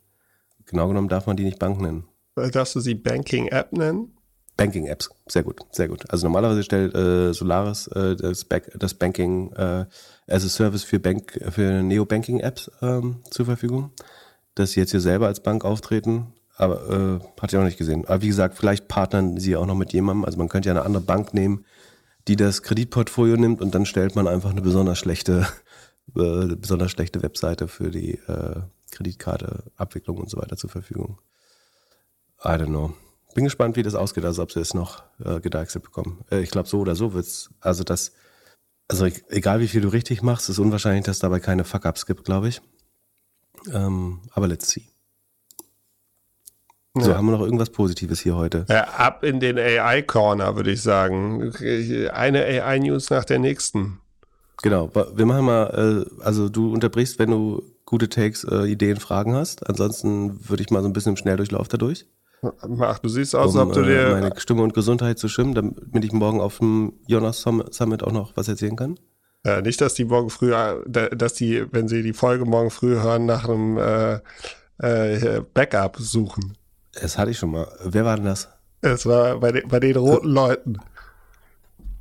Genau genommen darf man die nicht Bank nennen. Äh, darfst du sie Banking App nennen? Banking Apps, sehr gut, sehr gut. Also normalerweise stellt äh, Solaris äh, das, Back, das Banking äh, as a Service für Bank für Neo-Banking Apps ähm, zur Verfügung. Dass sie jetzt hier selber als Bank auftreten, aber äh, hatte ich auch nicht gesehen. Aber wie gesagt, vielleicht partnern sie auch noch mit jemandem. Also man könnte ja eine andere Bank nehmen, die das Kreditportfolio nimmt und dann stellt man einfach eine besonders schlechte, äh, besonders schlechte Webseite für die äh, Kreditkarte, Abwicklung und so weiter zur Verfügung. I don't know. Bin gespannt, wie das ausgeht, also ob sie es noch äh, gedeichselt bekommen. Äh, ich glaube, so oder so wird's. Also das, also egal wie viel du richtig machst, ist unwahrscheinlich, dass dabei keine Fuck-Ups gibt, glaube ich. Ähm, aber let's see. So, haben wir noch irgendwas Positives hier heute? Ja, ab in den AI-Corner, würde ich sagen. Eine AI-News nach der nächsten. Genau, wir machen mal, äh, also du unterbrichst, wenn du gute Takes, äh, Ideen, Fragen hast. Ansonsten würde ich mal so ein bisschen im Schnelldurchlauf dadurch. Ach, du siehst aus, um, ob du äh, dir. meine Stimme und Gesundheit zu schimmen, damit ich morgen auf dem Jonas Summit auch noch was erzählen kann. Ja, nicht, dass die morgen früh, dass die, wenn sie die Folge morgen früh hören, nach einem äh, äh, Backup suchen. Das hatte ich schon mal. Wer war denn das? Es war bei, den, bei den roten Leuten.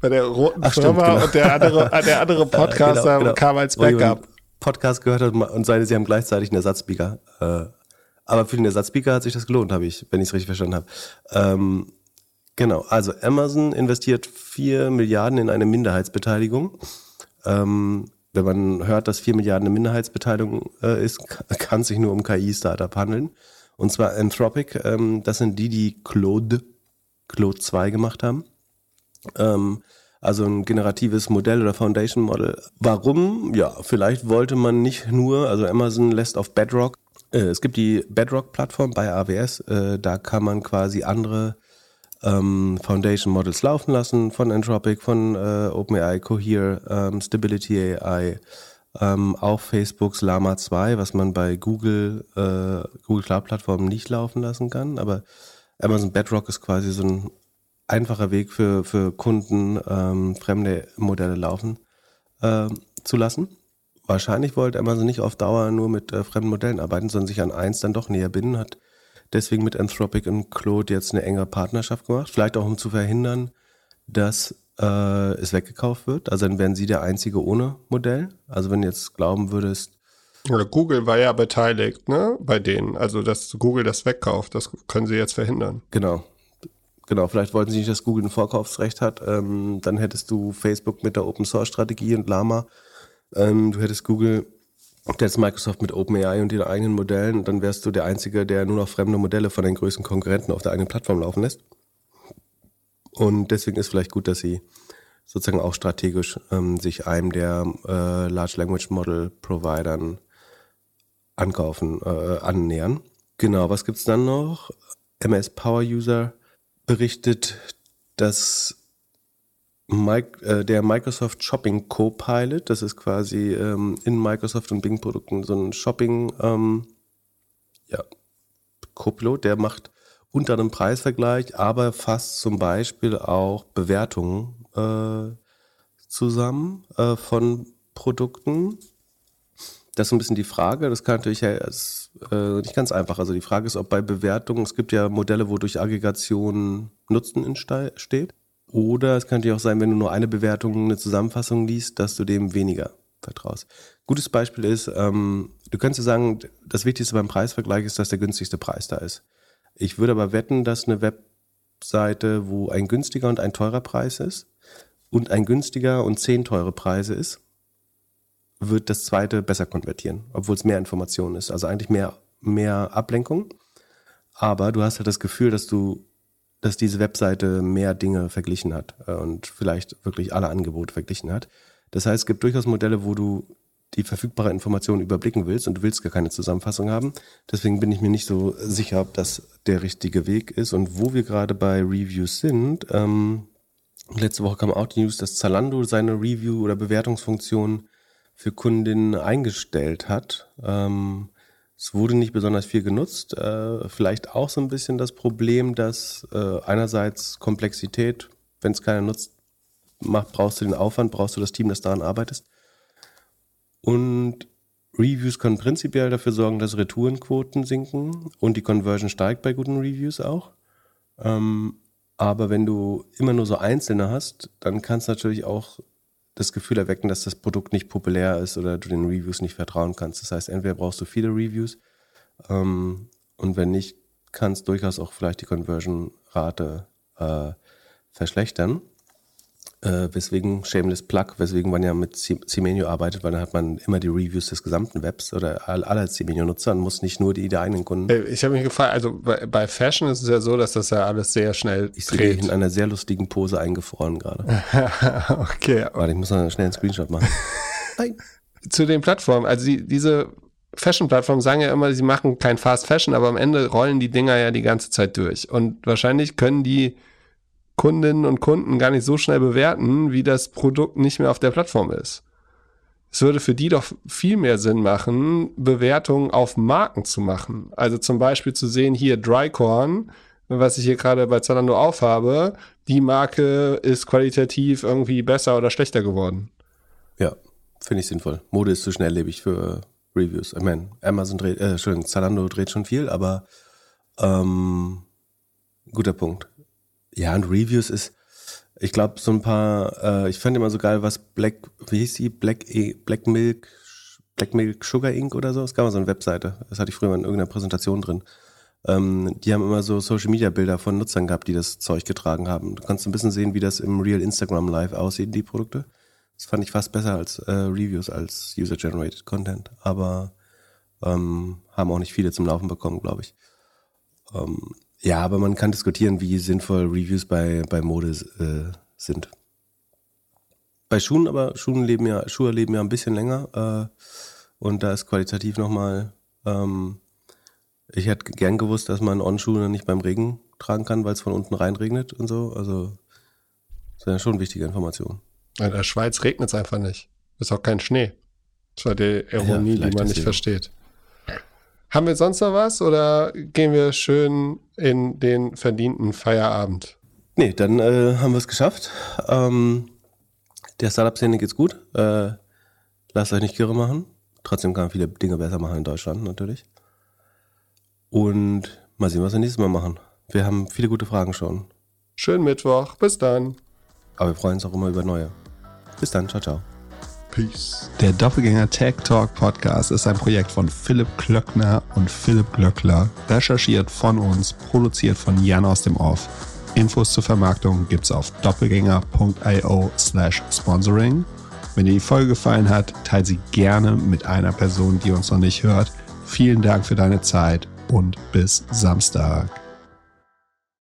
Bei der roten Ach, Firma stimmt, genau. und der andere, der andere Podcaster genau, genau. kam als Backup. Podcast gehört hat und seine, sie haben gleichzeitig einen Ersatzspeaker. Äh, aber für den Ersatzspeaker hat sich das gelohnt, habe ich, wenn ich es richtig verstanden habe. Ähm, genau, also Amazon investiert 4 Milliarden in eine Minderheitsbeteiligung. Ähm, wenn man hört, dass 4 Milliarden eine Minderheitsbeteiligung äh, ist, kann es sich nur um KI-Startup handeln. Und zwar Anthropic, ähm, das sind die, die Claude, Claude 2 gemacht haben. Ähm, also ein generatives Modell oder Foundation Model. Warum? Ja, vielleicht wollte man nicht nur, also Amazon lässt auf Bedrock, äh, es gibt die Bedrock-Plattform bei AWS, äh, da kann man quasi andere ähm, Foundation Models laufen lassen von Anthropic, von äh, OpenAI, Cohere, ähm, Stability AI, ähm, auch Facebooks Llama 2, was man bei Google, äh, Google Cloud Plattformen nicht laufen lassen kann. Aber Amazon Bedrock ist quasi so ein einfacher Weg für, für Kunden, ähm, fremde Modelle laufen äh, zu lassen. Wahrscheinlich wollte Amazon nicht auf Dauer nur mit äh, fremden Modellen arbeiten, sondern sich an eins dann doch näher binden, hat deswegen mit Anthropic und Claude jetzt eine enge Partnerschaft gemacht. Vielleicht auch, um zu verhindern, dass äh, es weggekauft wird. Also dann wären sie der Einzige ohne Modell. Also wenn du jetzt glauben würdest. Oder Google war ja beteiligt, ne, bei denen. Also dass Google das wegkauft, das können sie jetzt verhindern. Genau. Genau, vielleicht wollten sie nicht, dass Google ein Vorkaufsrecht hat. Ähm, dann hättest du Facebook mit der Open Source Strategie und Lama. Ähm, du hättest Google jetzt Microsoft mit OpenAI und ihren eigenen Modellen, dann wärst du der Einzige, der nur noch fremde Modelle von den größten Konkurrenten auf der eigenen Plattform laufen lässt. Und deswegen ist vielleicht gut, dass sie sozusagen auch strategisch ähm, sich einem der äh, Large Language Model Providern ankaufen, äh, annähern. Genau, was gibt's dann noch? MS Power User berichtet, dass Mike, äh, der Microsoft Shopping Copilot, das ist quasi ähm, in Microsoft und Bing Produkten so ein Shopping ähm, ja, Copilot, der macht unter einem Preisvergleich, aber fasst zum Beispiel auch Bewertungen äh, zusammen äh, von Produkten. Das ist ein bisschen die Frage. Das kann natürlich ist, äh, nicht ganz einfach. Also die Frage ist, ob bei Bewertungen, es gibt ja Modelle, wo durch Aggregation Nutzen entsteht. Oder es könnte ja auch sein, wenn du nur eine Bewertung, eine Zusammenfassung liest, dass du dem weniger vertraust. Gutes Beispiel ist, ähm, du könntest sagen, das Wichtigste beim Preisvergleich ist, dass der günstigste Preis da ist. Ich würde aber wetten, dass eine Webseite, wo ein günstiger und ein teurer Preis ist und ein günstiger und zehn teure Preise ist, wird das zweite besser konvertieren, obwohl es mehr Information ist. Also eigentlich mehr, mehr Ablenkung. Aber du hast halt das Gefühl, dass du dass diese Webseite mehr Dinge verglichen hat äh, und vielleicht wirklich alle Angebote verglichen hat. Das heißt, es gibt durchaus Modelle, wo du die verfügbare Information überblicken willst und du willst gar keine Zusammenfassung haben. Deswegen bin ich mir nicht so sicher, ob das der richtige Weg ist. Und wo wir gerade bei Reviews sind, ähm, letzte Woche kam auch die News, dass Zalando seine Review- oder Bewertungsfunktion für Kundinnen eingestellt hat. Ähm, es wurde nicht besonders viel genutzt. Äh, vielleicht auch so ein bisschen das Problem, dass äh, einerseits Komplexität, wenn es keiner nutzt, macht, brauchst du den Aufwand, brauchst du das Team, das daran arbeitest. Und Reviews können prinzipiell dafür sorgen, dass Retourenquoten sinken und die Conversion steigt bei guten Reviews auch. Ähm, aber wenn du immer nur so einzelne hast, dann kann es natürlich auch das Gefühl erwecken, dass das Produkt nicht populär ist oder du den Reviews nicht vertrauen kannst. Das heißt, entweder brauchst du viele Reviews ähm, und wenn nicht, kannst durchaus auch vielleicht die Conversion-Rate äh, verschlechtern. Äh, weswegen Shameless Plug, weswegen man ja mit Cimenio arbeitet, weil dann hat man immer die Reviews des gesamten Webs oder aller Cimenio-Nutzer und muss nicht nur die der eigenen Kunden. Äh, ich habe mich gefragt, also bei, bei, Fashion ist es ja so, dass das ja alles sehr schnell Ich sehe in einer sehr lustigen Pose eingefroren gerade. okay. Warte, ich muss noch schnell einen Screenshot machen. Nein. Zu den Plattformen, also die, diese Fashion-Plattformen sagen ja immer, sie machen kein Fast Fashion, aber am Ende rollen die Dinger ja die ganze Zeit durch. Und wahrscheinlich können die Kundinnen und Kunden gar nicht so schnell bewerten, wie das Produkt nicht mehr auf der Plattform ist. Es würde für die doch viel mehr Sinn machen, Bewertungen auf Marken zu machen. Also zum Beispiel zu sehen, hier Drycorn, was ich hier gerade bei Zalando aufhabe, die Marke ist qualitativ irgendwie besser oder schlechter geworden. Ja, finde ich sinnvoll. Mode ist zu schnelllebig für Reviews. Ich meine, Amazon dreht, äh, Entschuldigung, Zalando dreht schon viel, aber ähm, guter Punkt. Ja, und Reviews ist, ich glaube, so ein paar, äh, ich fand immer so geil, was Black, wie hieß die? Black, e, Black Milk, Black Milk Sugar Ink oder so. Es gab mal so eine Webseite. Das hatte ich früher mal in irgendeiner Präsentation drin. Ähm, die haben immer so Social Media Bilder von Nutzern gehabt, die das Zeug getragen haben. Du kannst ein bisschen sehen, wie das im Real Instagram Live aussieht, die Produkte. Das fand ich fast besser als äh, Reviews, als User-Generated Content. Aber ähm, haben auch nicht viele zum Laufen bekommen, glaube ich. Ähm, ja, aber man kann diskutieren, wie sinnvoll Reviews bei, bei Mode äh, sind. Bei Schuhen aber, Schuhen leben ja, Schuhe leben ja ein bisschen länger äh, und da ist qualitativ nochmal, ähm, Ich hätte gern gewusst, dass man On-Schuhe nicht beim Regen tragen kann, weil es von unten reinregnet und so. Also, das ist ja schon wichtige Information. In der Schweiz regnet es einfach nicht. Ist auch kein Schnee. Das war die Ironie, ja, die man nicht versteht. Haben wir sonst noch was oder gehen wir schön in den verdienten Feierabend? Nee, dann äh, haben wir es geschafft. Ähm, der Startup-Szene geht's gut. Äh, lasst euch nicht kirre machen. Trotzdem kann man viele Dinge besser machen in Deutschland natürlich. Und mal sehen, was wir nächstes Mal machen. Wir haben viele gute Fragen schon. Schönen Mittwoch. Bis dann. Aber wir freuen uns auch immer über neue. Bis dann. Ciao, ciao. Peace. Der Doppelgänger Tech Talk Podcast ist ein Projekt von Philipp Klöckner und Philipp Glöckler. Recherchiert von uns, produziert von Jan aus dem Off. Infos zur Vermarktung gibt's auf doppelgänger.io slash sponsoring. Wenn dir die Folge gefallen hat, teile sie gerne mit einer Person, die uns noch nicht hört. Vielen Dank für deine Zeit und bis Samstag.